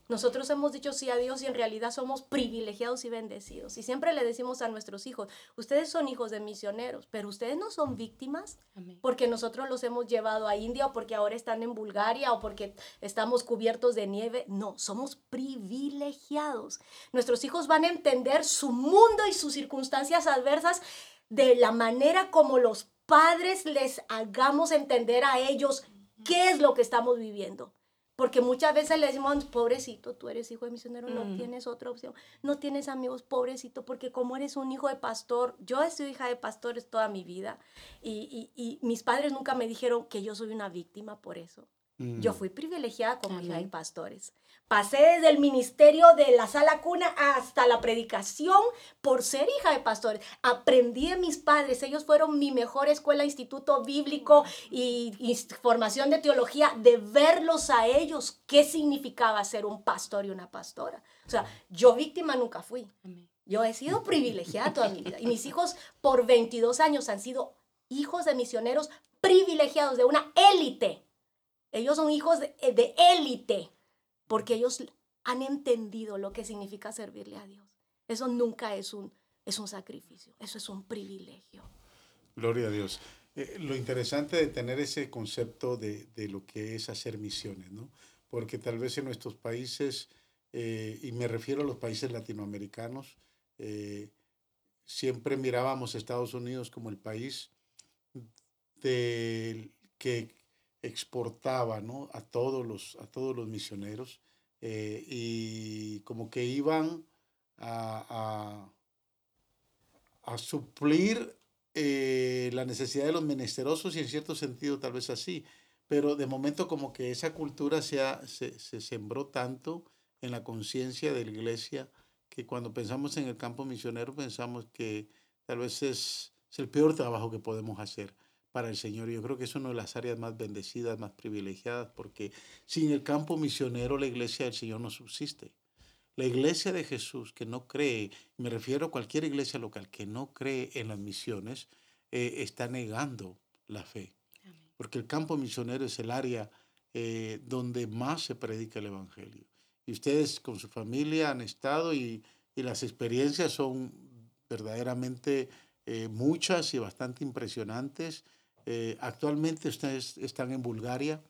Nosotros hemos dicho sí a Dios y en realidad somos privilegiados y bendecidos. Y siempre le decimos a nuestros hijos, ustedes son hijos de misioneros, pero ustedes no son víctimas porque nosotros los hemos llevado a India o porque ahora están en Bulgaria o porque estamos cubiertos de nieve. No, somos privilegiados. Nuestros hijos van a entender su mundo y sus circunstancias adversas de la manera como los padres les hagamos entender a ellos qué es lo que estamos viviendo. Porque muchas veces le decimos, pobrecito, tú eres hijo de misionero, no mm. tienes otra opción, no tienes amigos, pobrecito, porque como eres un hijo de pastor, yo he sido hija de pastores toda mi vida y, y mis padres nunca me dijeron que yo soy una víctima por eso. Yo Mm. fui privilegiada como hija de Amén. pastores. Pasé desde el ministerio de la sala cuna hasta la predicación por ser hija de pastores. Aprendí de mis padres. Ellos fueron mi mejor escuela, instituto bíblico y, y formación de teología, de verlos a ellos qué significaba ser un pastor y una pastora. O sea, yo víctima nunca fui. Yo he sido privilegiada toda mi vida. Y mis hijos por 22 años han sido hijos de misioneros privilegiados de una élite. Ellos son hijos de de élite porque ellos han entendido lo que significa servirle a Dios. Eso nunca es un, es un sacrificio, eso es un privilegio. Gloria a Dios. Eh, lo interesante de tener ese concepto de, de lo que es hacer misiones, ¿no? Porque tal vez en nuestros países, eh, y me refiero a los países latinoamericanos, eh, siempre mirábamos a Estados Unidos como el país del que exportaba ¿no? a, todos los, a todos los misioneros eh, y como que iban a, a, a suplir eh, la necesidad de los menesterosos y en cierto sentido tal vez así, pero de momento como que esa cultura se, ha- se, se sembró tanto en la conciencia de la iglesia que cuando pensamos en el campo misionero pensamos que tal vez es, es el peor trabajo que podemos hacer para el Señor. Yo creo que es una de las áreas más bendecidas, más privilegiadas, porque sin el campo misionero la iglesia del Señor no subsiste. La iglesia de Jesús que no cree, me refiero a cualquier iglesia local que no cree en las misiones, eh, está negando la fe. Amén. Porque el campo misionero es el área eh, donde más se predica el Evangelio. Y ustedes con su familia han estado y, y las experiencias son verdaderamente eh, muchas y bastante impresionantes. Eh, actualmente ustedes están en Bulgaria.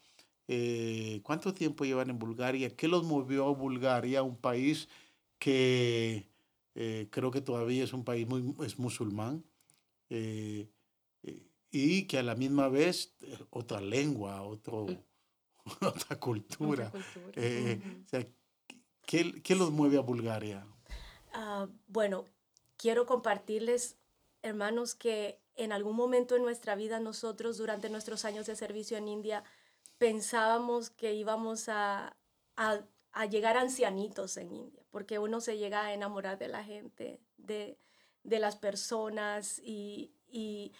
Eh, ¿Cuánto tiempo llevan en Bulgaria? ¿Qué los movió a Bulgaria, un país que eh, creo que todavía es un país muy es musulmán y que a la misma vez otra lengua, otro, otra cultura? Otra cultura. Ujú. o sea, ¿qué, ¿Qué los mueve a Bulgaria? Ah, bueno, quiero compartirles, hermanos, que en algún momento en nuestra vida nosotros, durante nuestros años de servicio en India, pensábamos que íbamos a, a- llegar ancianitos en India, porque uno se llega a enamorar de la gente, de, de las personas y, y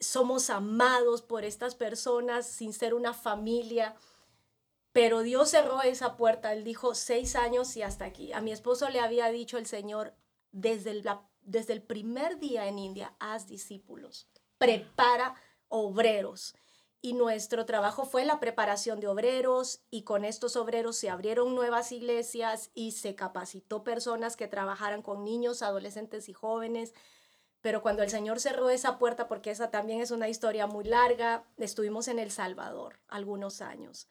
somos amados por estas personas sin ser una familia. Pero Dios cerró esa puerta. Él dijo seis años y hasta aquí. A mi esposo le había dicho el Señor desde la- desde el primer día en India, haz discípulos, prepara obreros. Y nuestro trabajo fue la preparación de obreros y con estos obreros se abrieron nuevas iglesias y se capacitó personas que trabajaran con niños, adolescentes y jóvenes. Pero cuando el Señor cerró esa puerta, porque esa también es una historia muy larga, estuvimos en El Salvador algunos años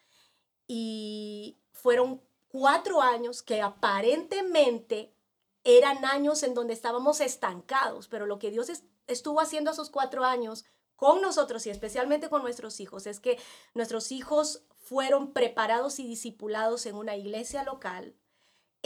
y fueron cuatro años que aparentemente eran años en donde estábamos estancados, pero lo que Dios es- estuvo haciendo esos cuatro años con nosotros y especialmente con nuestros hijos es que nuestros hijos fueron preparados y discipulados en una iglesia local.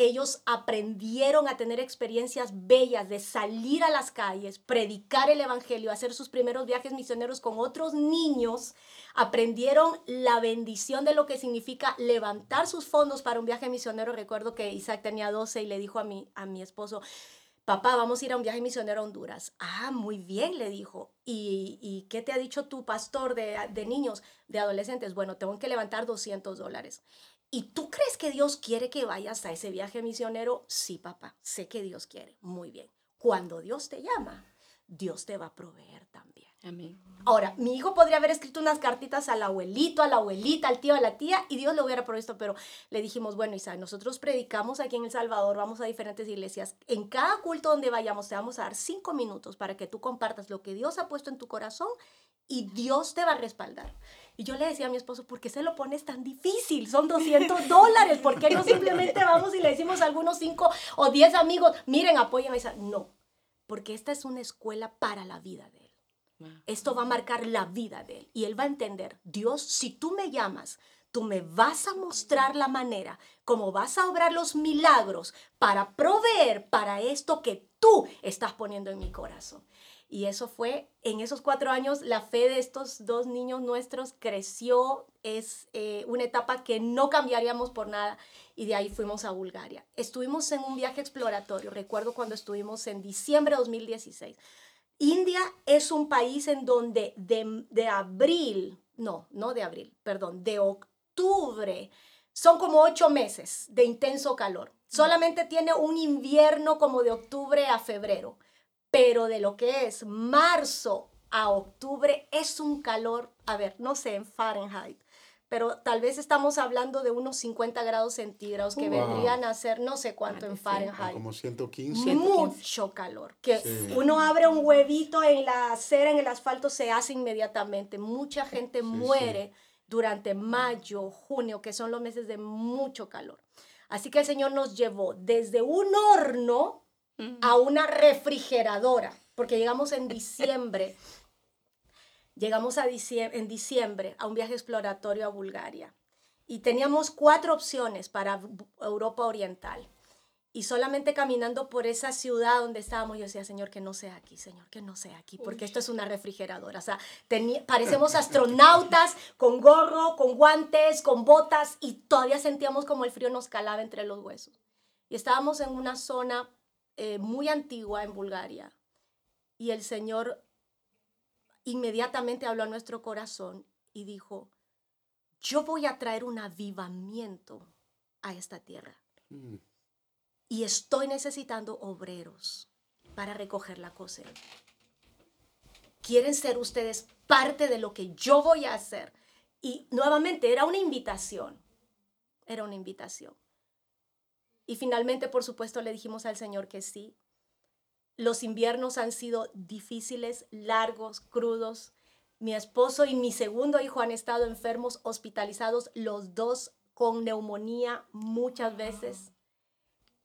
Ellos aprendieron a tener experiencias bellas de salir a las calles, predicar el evangelio, hacer sus primeros viajes misioneros con otros niños aprendieron la bendición de lo que significa levantar sus fondos para un viaje misionero. Recuerdo que Isaac tenía 12 y le dijo a mi, a mi esposo, papá, vamos a ir a un viaje misionero a Honduras. Ah, muy bien, le dijo. ¿Y, y qué te ha dicho tu pastor de, de niños, de adolescentes? Bueno, tengo que levantar 200 dólares. ¿Y tú crees que Dios quiere que vayas a ese viaje misionero? Sí, papá, sé que Dios quiere. Muy bien. Cuando Dios te llama, Dios te va a proveer también. Amén. Ahora, mi hijo podría haber escrito unas cartitas al abuelito, a la abuelita, al tío, a la tía, y Dios lo hubiera provisto, pero le dijimos, bueno, Isaac, nosotros predicamos aquí en El Salvador, vamos a diferentes iglesias. En cada culto donde vayamos, te vamos a dar cinco minutos para que tú compartas lo que Dios ha puesto en tu corazón y Dios te va a respaldar. Y yo le decía a mi esposo, ¿por qué se lo pones tan difícil? Son 200 dólares, ¿por qué no simplemente vamos y le decimos a algunos cinco o 10 amigos, miren, apoyen a? No, porque esta es una escuela para la vida de él. Esto va a marcar la vida de él y él va a entender, Dios, si tú me llamas, tú me vas a mostrar la manera, cómo vas a obrar los milagros para proveer para esto que tú estás poniendo en mi corazón. Y eso fue, en esos cuatro años, la fe de estos dos niños nuestros creció. Es eh, una etapa que no cambiaríamos por nada. Y de ahí fuimos a Bulgaria. Estuvimos en un viaje exploratorio. Recuerdo cuando estuvimos en diciembre de 2016. India es un país en donde de, de abril, no, no de abril, perdón, de octubre, son como ocho meses de intenso calor. Solamente tiene un invierno como de octubre a febrero pero de lo que es marzo a octubre es un calor, a ver, no sé en Fahrenheit, pero tal vez estamos hablando de unos 50 grados centígrados que vendrían a ser no sé cuánto en Fahrenheit. Como 115. Mucho calor. Que uno abre un huevito en la acera, en el asfalto, se hace inmediatamente. Mucha gente muere durante mayo, junio, que son los meses de mucho calor. Así que el Señor nos llevó desde un horno a una refrigeradora, porque llegamos en diciembre, llegamos a en diciembre a un viaje exploratorio a Bulgaria y teníamos cuatro opciones para Europa Oriental. Y solamente caminando por esa ciudad donde estábamos, yo decía, Señor, que no sea aquí, Señor, que no sea aquí, porque esto es una refrigeradora. O sea, parecemos astronautas con gorro, con guantes, con botas, y todavía sentíamos como el frío nos calaba entre los huesos. Y estábamos en una zona eh, muy antigua en Bulgaria. Y el Señor inmediatamente habló a nuestro corazón y dijo, yo voy a traer un avivamiento a esta tierra. Mm. Y estoy necesitando obreros para recoger la cosecha. ¿Quieren ser ustedes parte de lo que yo voy a hacer? Y nuevamente era una invitación, era una invitación. Y finalmente, por supuesto, le dijimos al Señor que sí. Los inviernos han sido difíciles, largos, crudos. Mi esposo y mi segundo hijo han estado enfermos, hospitalizados, los dos con neumonía muchas veces,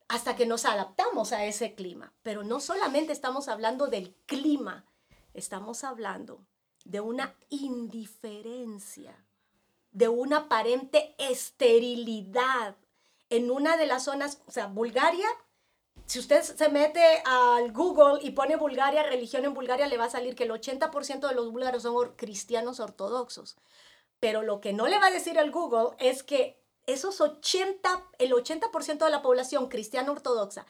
hasta que nos adaptamos a ese clima. Pero no solamente estamos hablando del clima, estamos hablando de una indiferencia, de una aparente esterilidad en una de las zonas, o sea, Bulgaria, si usted se mete al Google y pone Bulgaria, religión en Bulgaria, le va a salir que el 80% de los búlgaros son cristianos ortodoxos. Pero lo que no le va a decir el Google es que esos 80, el 80% de la población cristiana ortodoxa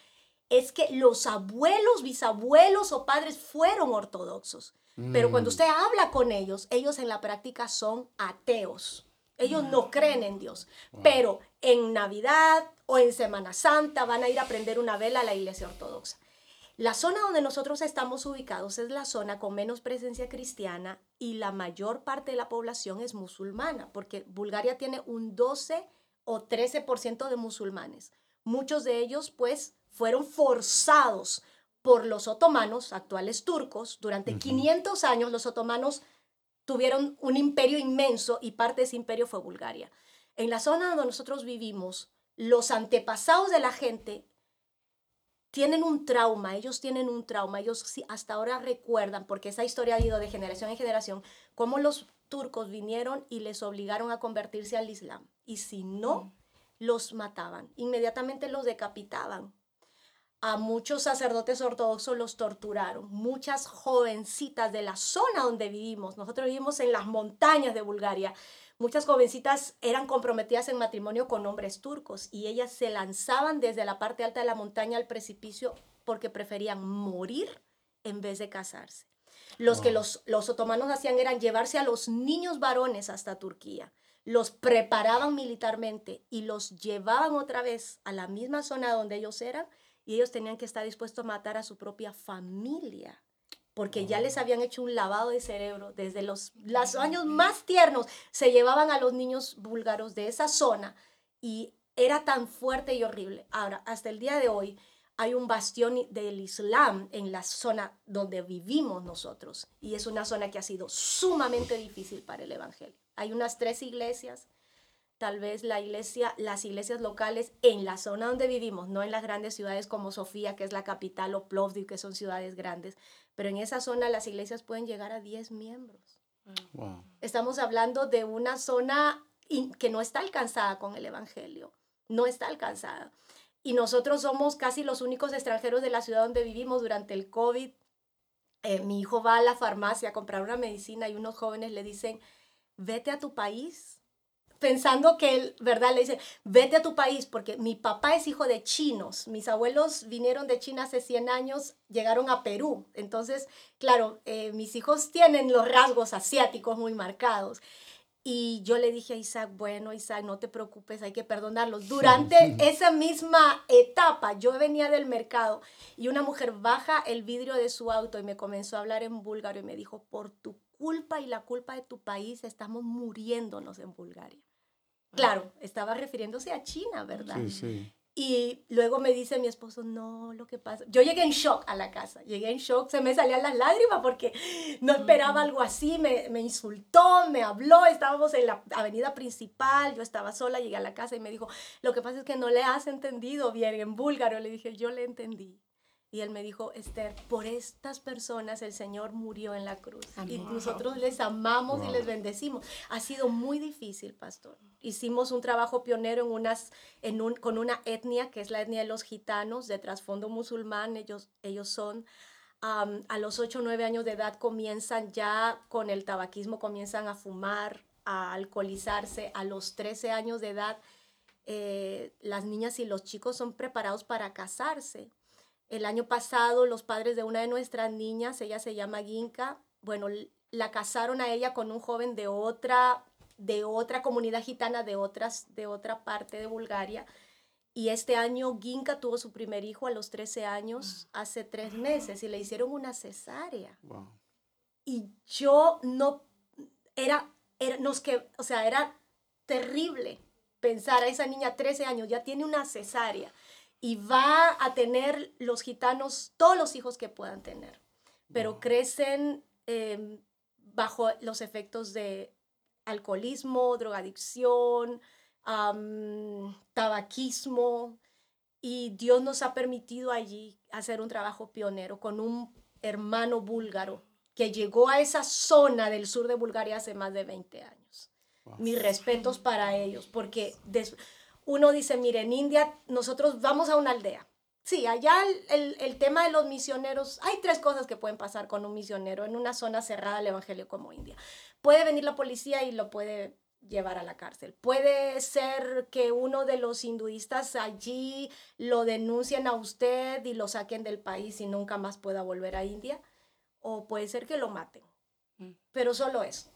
es que los abuelos, bisabuelos o padres fueron ortodoxos. Pero cuando mm. usted habla con ellos, ellos en la práctica son ateos. Ellos no creen en Dios, pero en Navidad o en Semana Santa van a ir a prender una vela a la iglesia ortodoxa. La zona donde nosotros estamos ubicados es la zona con menos presencia cristiana y la mayor parte de la población es musulmana, porque Bulgaria tiene un 12 o 13% de musulmanes. Muchos de ellos pues fueron forzados por los otomanos, actuales turcos. Durante 500 años los otomanos tuvieron un imperio inmenso y parte de ese imperio fue Bulgaria. En la zona donde nosotros vivimos, los antepasados de la gente tienen un trauma, ellos tienen un trauma, ellos hasta ahora recuerdan, porque esa historia ha ido de generación en generación, cómo los turcos vinieron y les obligaron a convertirse al Islam. Y si no, los mataban, inmediatamente los decapitaban a muchos sacerdotes ortodoxos los torturaron. Muchas jovencitas de la zona donde vivimos, nosotros vivimos en las montañas de Bulgaria, muchas jovencitas eran comprometidas en matrimonio con hombres turcos y ellas se lanzaban desde la parte alta de la montaña al precipicio porque preferían morir en vez de casarse. Los que los, los otomanos hacían eran llevarse a los niños varones hasta Turquía, los preparaban militarmente y los llevaban otra vez a la misma zona donde ellos eran y ellos tenían que estar dispuestos a matar a su propia familia porque ya les habían hecho un lavado de cerebro desde los, los años más tiernos, se llevaban a los niños búlgaros de esa zona y era tan fuerte y horrible. Ahora, hasta el día de hoy hay un bastión del Islam en la zona donde vivimos nosotros y es una zona que ha sido sumamente difícil para el Evangelio. Hay unas tres iglesias tal vez la iglesia, las iglesias locales en la zona donde vivimos, no en las grandes ciudades como Sofía, que es la capital, o Plovdiv, que son ciudades grandes, pero en esa zona las iglesias pueden llegar a 10 miembros. Estamos hablando de una zona que no está alcanzada con el Evangelio, no está alcanzada. Y nosotros somos casi los únicos extranjeros de la ciudad donde vivimos durante el COVID. Eh, mi hijo va a la farmacia a comprar una medicina y unos jóvenes le dicen, vete a tu país, pensando que él, ¿verdad? Le dice, vete a tu país, porque mi papá es hijo de chinos, mis abuelos vinieron de China hace 100 años, llegaron a Perú, entonces, claro, eh, mis hijos tienen los rasgos asiáticos muy marcados. Y yo le dije a Isaac, bueno, Isaac, no te preocupes, hay que perdonarlos. Durante esa misma etapa, yo venía del mercado y una mujer baja el vidrio de su auto y me comenzó a hablar en búlgaro y me dijo, por tu culpa y la culpa de tu país estamos muriéndonos en Bulgaria. Claro, estaba refiriéndose a China, ¿verdad? Sí, sí. Y luego me dice mi esposo, no, lo que pasa. Yo llegué en shock a la casa, llegué en shock, se me salían las lágrimas porque no esperaba algo así, me, me insultó, me habló, estábamos en la avenida principal, yo estaba sola, llegué a la casa y me dijo, lo que pasa es que no le has entendido bien en búlgaro. Le dije, yo le entendí. Y él me dijo, Esther, por estas personas el Señor murió en la cruz. Y nosotros les amamos y les bendecimos. Ha sido muy difícil, pastor. Hicimos un trabajo pionero en unas, en un, con una etnia, que es la etnia de los gitanos, de trasfondo musulmán. Ellos, ellos son, a los 8 o 9 años de edad comienzan ya con el tabaquismo, comienzan a fumar, a alcoholizarse. A los 13 años de edad, eh, las niñas y los chicos son preparados para casarse el año pasado los padres de una de nuestras niñas, ella se llama Ginka, bueno, la casaron a ella con un joven de otra, de otra comunidad gitana, de, otras, de otra parte de Bulgaria. Y este año Ginka tuvo su primer hijo a los 13 años, hace tres meses, y le hicieron una cesárea. Y yo no, era, era, nos que, o sea, era terrible pensar a esa niña 13 años, ya tiene una cesárea y va a tener los gitanos todos los hijos que puedan tener, pero crecen em, bajo los efectos de alcoholismo, drogadicción, tabaquismo, y Dios nos ha permitido allí hacer un trabajo pionero con un hermano búlgaro que llegó a esa zona del sur de Bulgaria hace más de 20 años. Mis respetos para ellos, porque uno dice, mire, en India nosotros vamos a una aldea. Sí, allá el, el, tema de los misioneros, hay tres cosas que pueden pasar con un misionero en una zona cerrada al Evangelio como India. Puede venir la policía y lo puede llevar a la cárcel. Puede ser que uno de los hinduistas allí lo denuncien a usted y lo saquen del país y nunca más pueda volver a India. O puede ser que lo maten. Mm. Pero solo eso.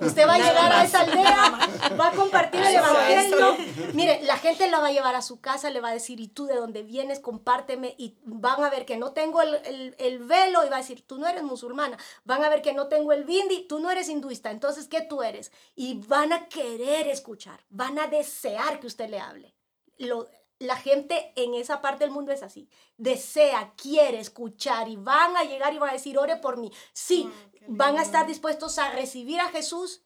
Usted va a llegar a esa aldea, va a compartir el evangelio. Mire, la gente la va a llevar a su casa, le va a decir, ¿y tú de dónde vienes? Compárteme. Y van a ver que no tengo el, el, velo y va a decir, tú no eres musulmana. Van a ver que no tengo el bindi, tú no eres hinduista. Entonces, ¿qué tú eres? Y van a querer escuchar, van a desear que usted le hable. Lo, la gente en esa parte del mundo es así. Desea, quiere escuchar y van a llegar y van a decir, ore por mí. Sí, ah, van a estar dispuestos a recibir a Jesús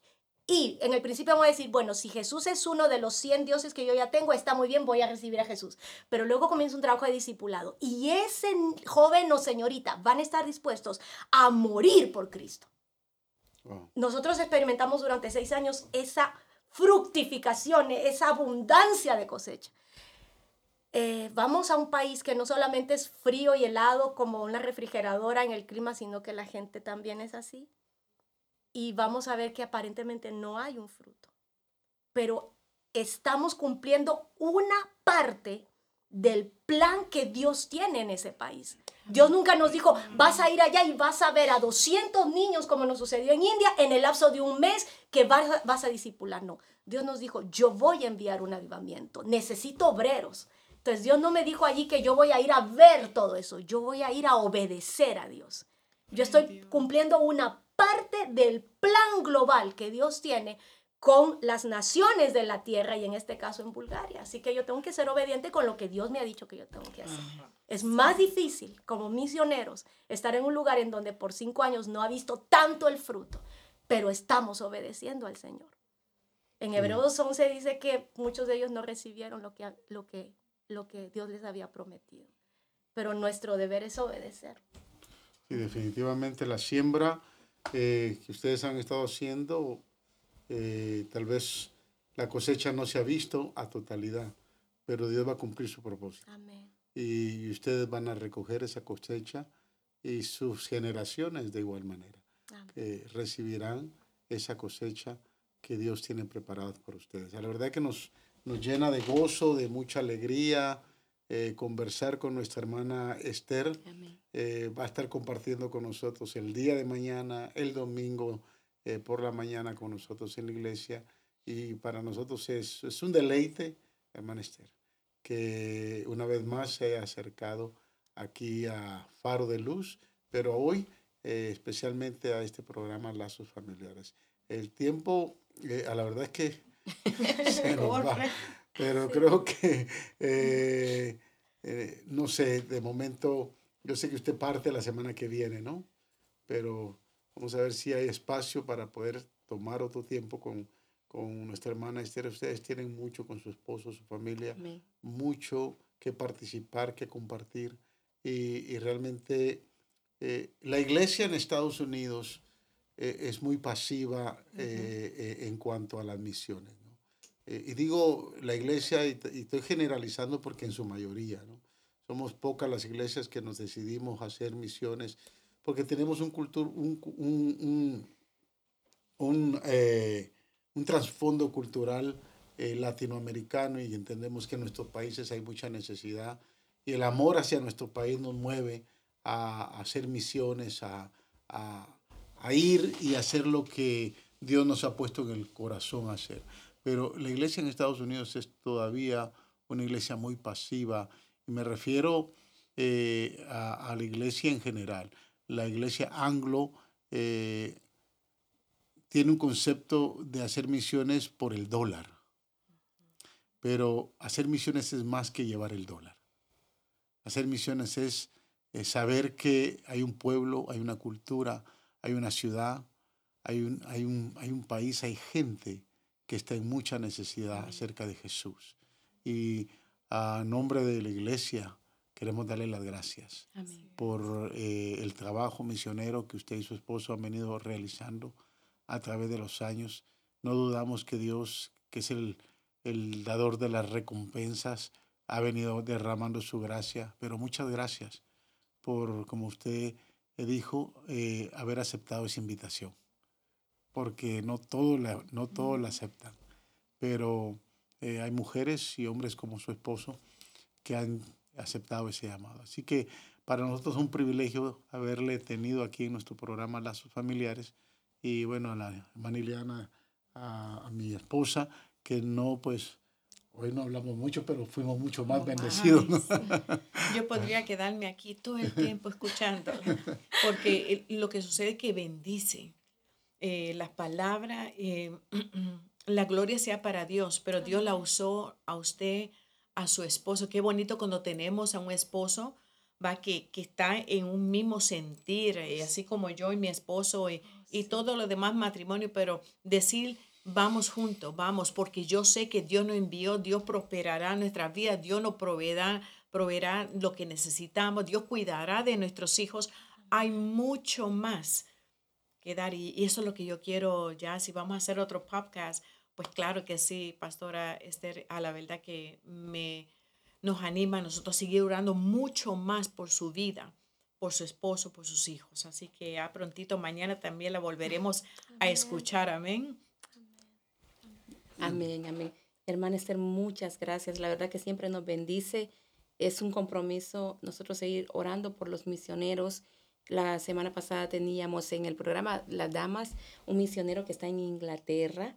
y en el principio vamos a decir, bueno, si Jesús es uno de los 100 dioses que yo ya tengo, está muy bien, voy a recibir a Jesús. Pero luego comienza un trabajo de discipulado y ese joven o señorita van a estar dispuestos a morir por Cristo. Nosotros experimentamos durante seis años esa fructificación, esa abundancia de cosecha. Eh, vamos a un país que no solamente es frío y helado como una refrigeradora en el clima, sino que la gente también es así. Y vamos a ver que aparentemente no hay un fruto. Pero estamos cumpliendo una parte del plan que Dios tiene en ese país. Dios nunca nos dijo, vas a ir allá y vas a ver a 200 niños como nos sucedió en India en el lapso de un mes que vas, vas a discipular. No, Dios nos dijo, yo voy a enviar un avivamiento, necesito obreros, entonces Dios no me dijo allí que yo voy a ir a ver todo eso, yo voy a ir a obedecer a Dios. Yo estoy cumpliendo una parte del plan global que Dios tiene con las naciones de la tierra y en este caso en Bulgaria. Así que yo tengo que ser obediente con lo que Dios me ha dicho que yo tengo que hacer. Es más difícil como misioneros estar en un lugar en donde por cinco años no ha visto tanto el fruto, pero estamos obedeciendo al Señor. En Hebreos 11 dice que muchos de ellos no recibieron lo que, lo que lo que Dios les había prometido. Pero nuestro deber es obedecer. Sí, definitivamente la siembra eh, que ustedes han estado haciendo, eh, tal vez La cosecha no se ha visto a totalidad, pero Dios va a cumplir su propósito. Amén. Y ustedes van a recoger esa cosecha y sus generaciones de igual manera. Eh, recibirán esa cosecha que Dios tiene preparada por ustedes. La verdad que nos, nos llena de gozo, de mucha alegría, eh, conversar con nuestra hermana Esther. Eh, va a estar compartiendo con nosotros el día de mañana, el domingo por la mañana con nosotros en la iglesia. Y para nosotros es, es un deleite, hermana Esther, que una vez más se haya acercado aquí a Faro de Luz, pero hoy eh, especialmente a este programa Lazos Familiares. El tiempo, eh, a la verdad es que se nos va, pero creo que, eh, no sé, de momento, yo sé que usted parte la semana que viene, ¿no? Pero vamos a ver si hay espacio para poder tomar otro tiempo con, con nuestra hermana Esther. Ustedes tienen mucho con su esposo, su familia, mucho que participar, que compartir y, y realmente eh, la iglesia en Estados Unidos eh, es muy pasiva eh, en cuanto a las misiones. y digo la iglesia, y, estoy generalizando porque en su mayoría, ¿no? somos pocas las iglesias que nos decidimos a hacer misiones porque tenemos un, cultur, un, un, un, un trasfondo cultural latinoamericano y entendemos que en nuestros países hay mucha necesidad y el amor hacia nuestro país nos mueve a, hacer misiones, a, ir y hacer lo que Dios nos ha puesto en el corazón a hacer. Pero la iglesia en Estados Unidos es todavía una iglesia muy pasiva y me refiero eh, a, la iglesia en general. La iglesia anglo eh, tiene un concepto de hacer misiones por el dólar, pero hacer misiones es más que llevar el dólar. Hacer misiones es saber que hay un pueblo, hay una cultura, hay una ciudad, hay un, hay un, hay un país, hay gente que está en mucha necesidad acerca de Jesús. Y a nombre de la iglesia queremos darle las gracias por eh, el trabajo misionero que usted y su esposo han venido realizando a través de los años. No dudamos que Dios, que es el, el dador de las recompensas, ha venido derramando su gracia, pero muchas gracias por, como usted dijo, eh, haber aceptado esa invitación. Porque no todos la, no todos la aceptan, pero eh, hay mujeres y hombres como su esposo que han aceptado ese llamado. Así que para nosotros es un privilegio haberle tenido aquí en nuestro programa Lazos Familiares y bueno, a la hermana a, a mi esposa, que no pues Hoy no hablamos mucho, pero fuimos mucho más bendecidos. Yo podría quedarme aquí todo el tiempo escuchando, porque lo que sucede es que bendice eh, las palabras, eh, la gloria sea para Dios, pero Dios la usó a usted, a su esposo. Qué bonito cuando tenemos a un esposo va que, que está en un mismo sentir, eh, así como yo y mi esposo y, y todo lo demás matrimonio, pero decir Vamos juntos, vamos, porque yo sé que Dios nos envió, Dios prosperará nuestra vida, Dios nos proveerá, proveerá lo que necesitamos, Dios cuidará de nuestros hijos. Hay mucho más que dar y, eso es lo que yo quiero ya, si vamos a hacer otro podcast, pues claro que sí, pastora Esther, a la verdad que me, nos anima a nosotros a seguir orando mucho más por su vida por su esposo, por sus hijos. Así que a prontito mañana también la volveremos a escuchar. Amén. Amén, amén. Hermana Esther, muchas gracias. La verdad que siempre nos bendice. Es un compromiso nosotros seguir orando por los misioneros. La semana pasada teníamos en el programa Las Damas un misionero que está en Inglaterra,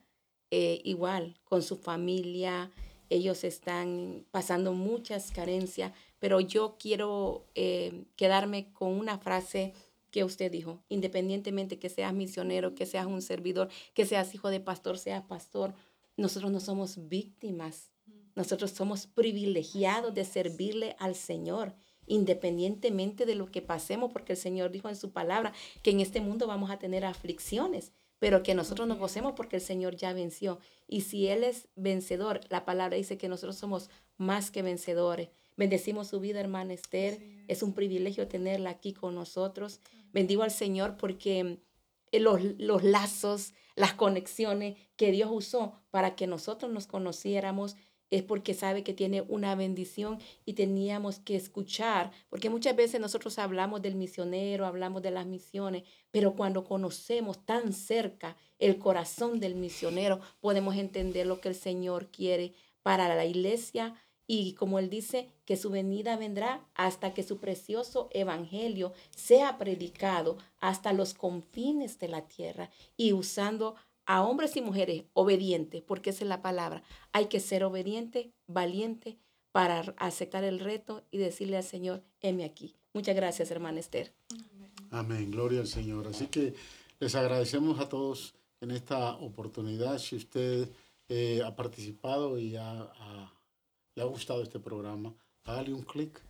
eh, igual, con su familia. Ellos están pasando muchas carencias, pero yo quiero eh, quedarme con una frase que usted dijo, independientemente que seas misionero, que seas un servidor, que seas hijo de pastor, seas pastor, nosotros no somos víctimas, nosotros somos privilegiados de servirle al Señor, independientemente de lo que pasemos, porque el Señor dijo en su palabra que en este mundo vamos a tener aflicciones, pero que nosotros nos gocemos porque el Señor ya venció. Y si Él es vencedor, la palabra dice que nosotros somos más que vencedores. Bendecimos su vida, hermana Esther. Es un privilegio tenerla aquí con nosotros. Bendigo al Señor porque los, los lazos, las conexiones que Dios usó para que nosotros nos conociéramos es porque sabe que tiene una bendición y teníamos que escuchar, porque muchas veces nosotros hablamos del misionero, hablamos de las misiones, pero cuando conocemos tan cerca el corazón del misionero, podemos entender lo que el Señor quiere para la iglesia y como él dice, que su venida vendrá hasta que su precioso evangelio sea predicado hasta los confines de la tierra y usando a hombres y mujeres obedientes, porque esa es la palabra. Hay que ser obediente, valiente para aceptar el reto y decirle al Señor, heme aquí. Muchas gracias, hermana Esther. Amén, gloria al Señor. Así que les agradecemos a todos en esta oportunidad. Si usted eh, ha participado y le ha gustado este programa, dale un clic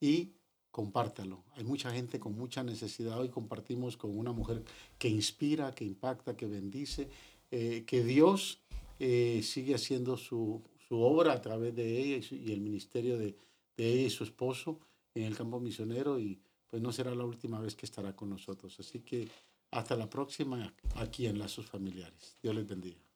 y compártalo. Hay mucha gente con mucha necesidad. Hoy compartimos con una mujer que inspira, que impacta, que bendice, eh, que Dios eh, sigue haciendo su, obra a través de ella y, el ministerio de, de, ella y su esposo en el campo misionero y pues no será la última vez que estará con nosotros. Así que hasta la próxima aquí en Lazos Familiares. Dios les bendiga.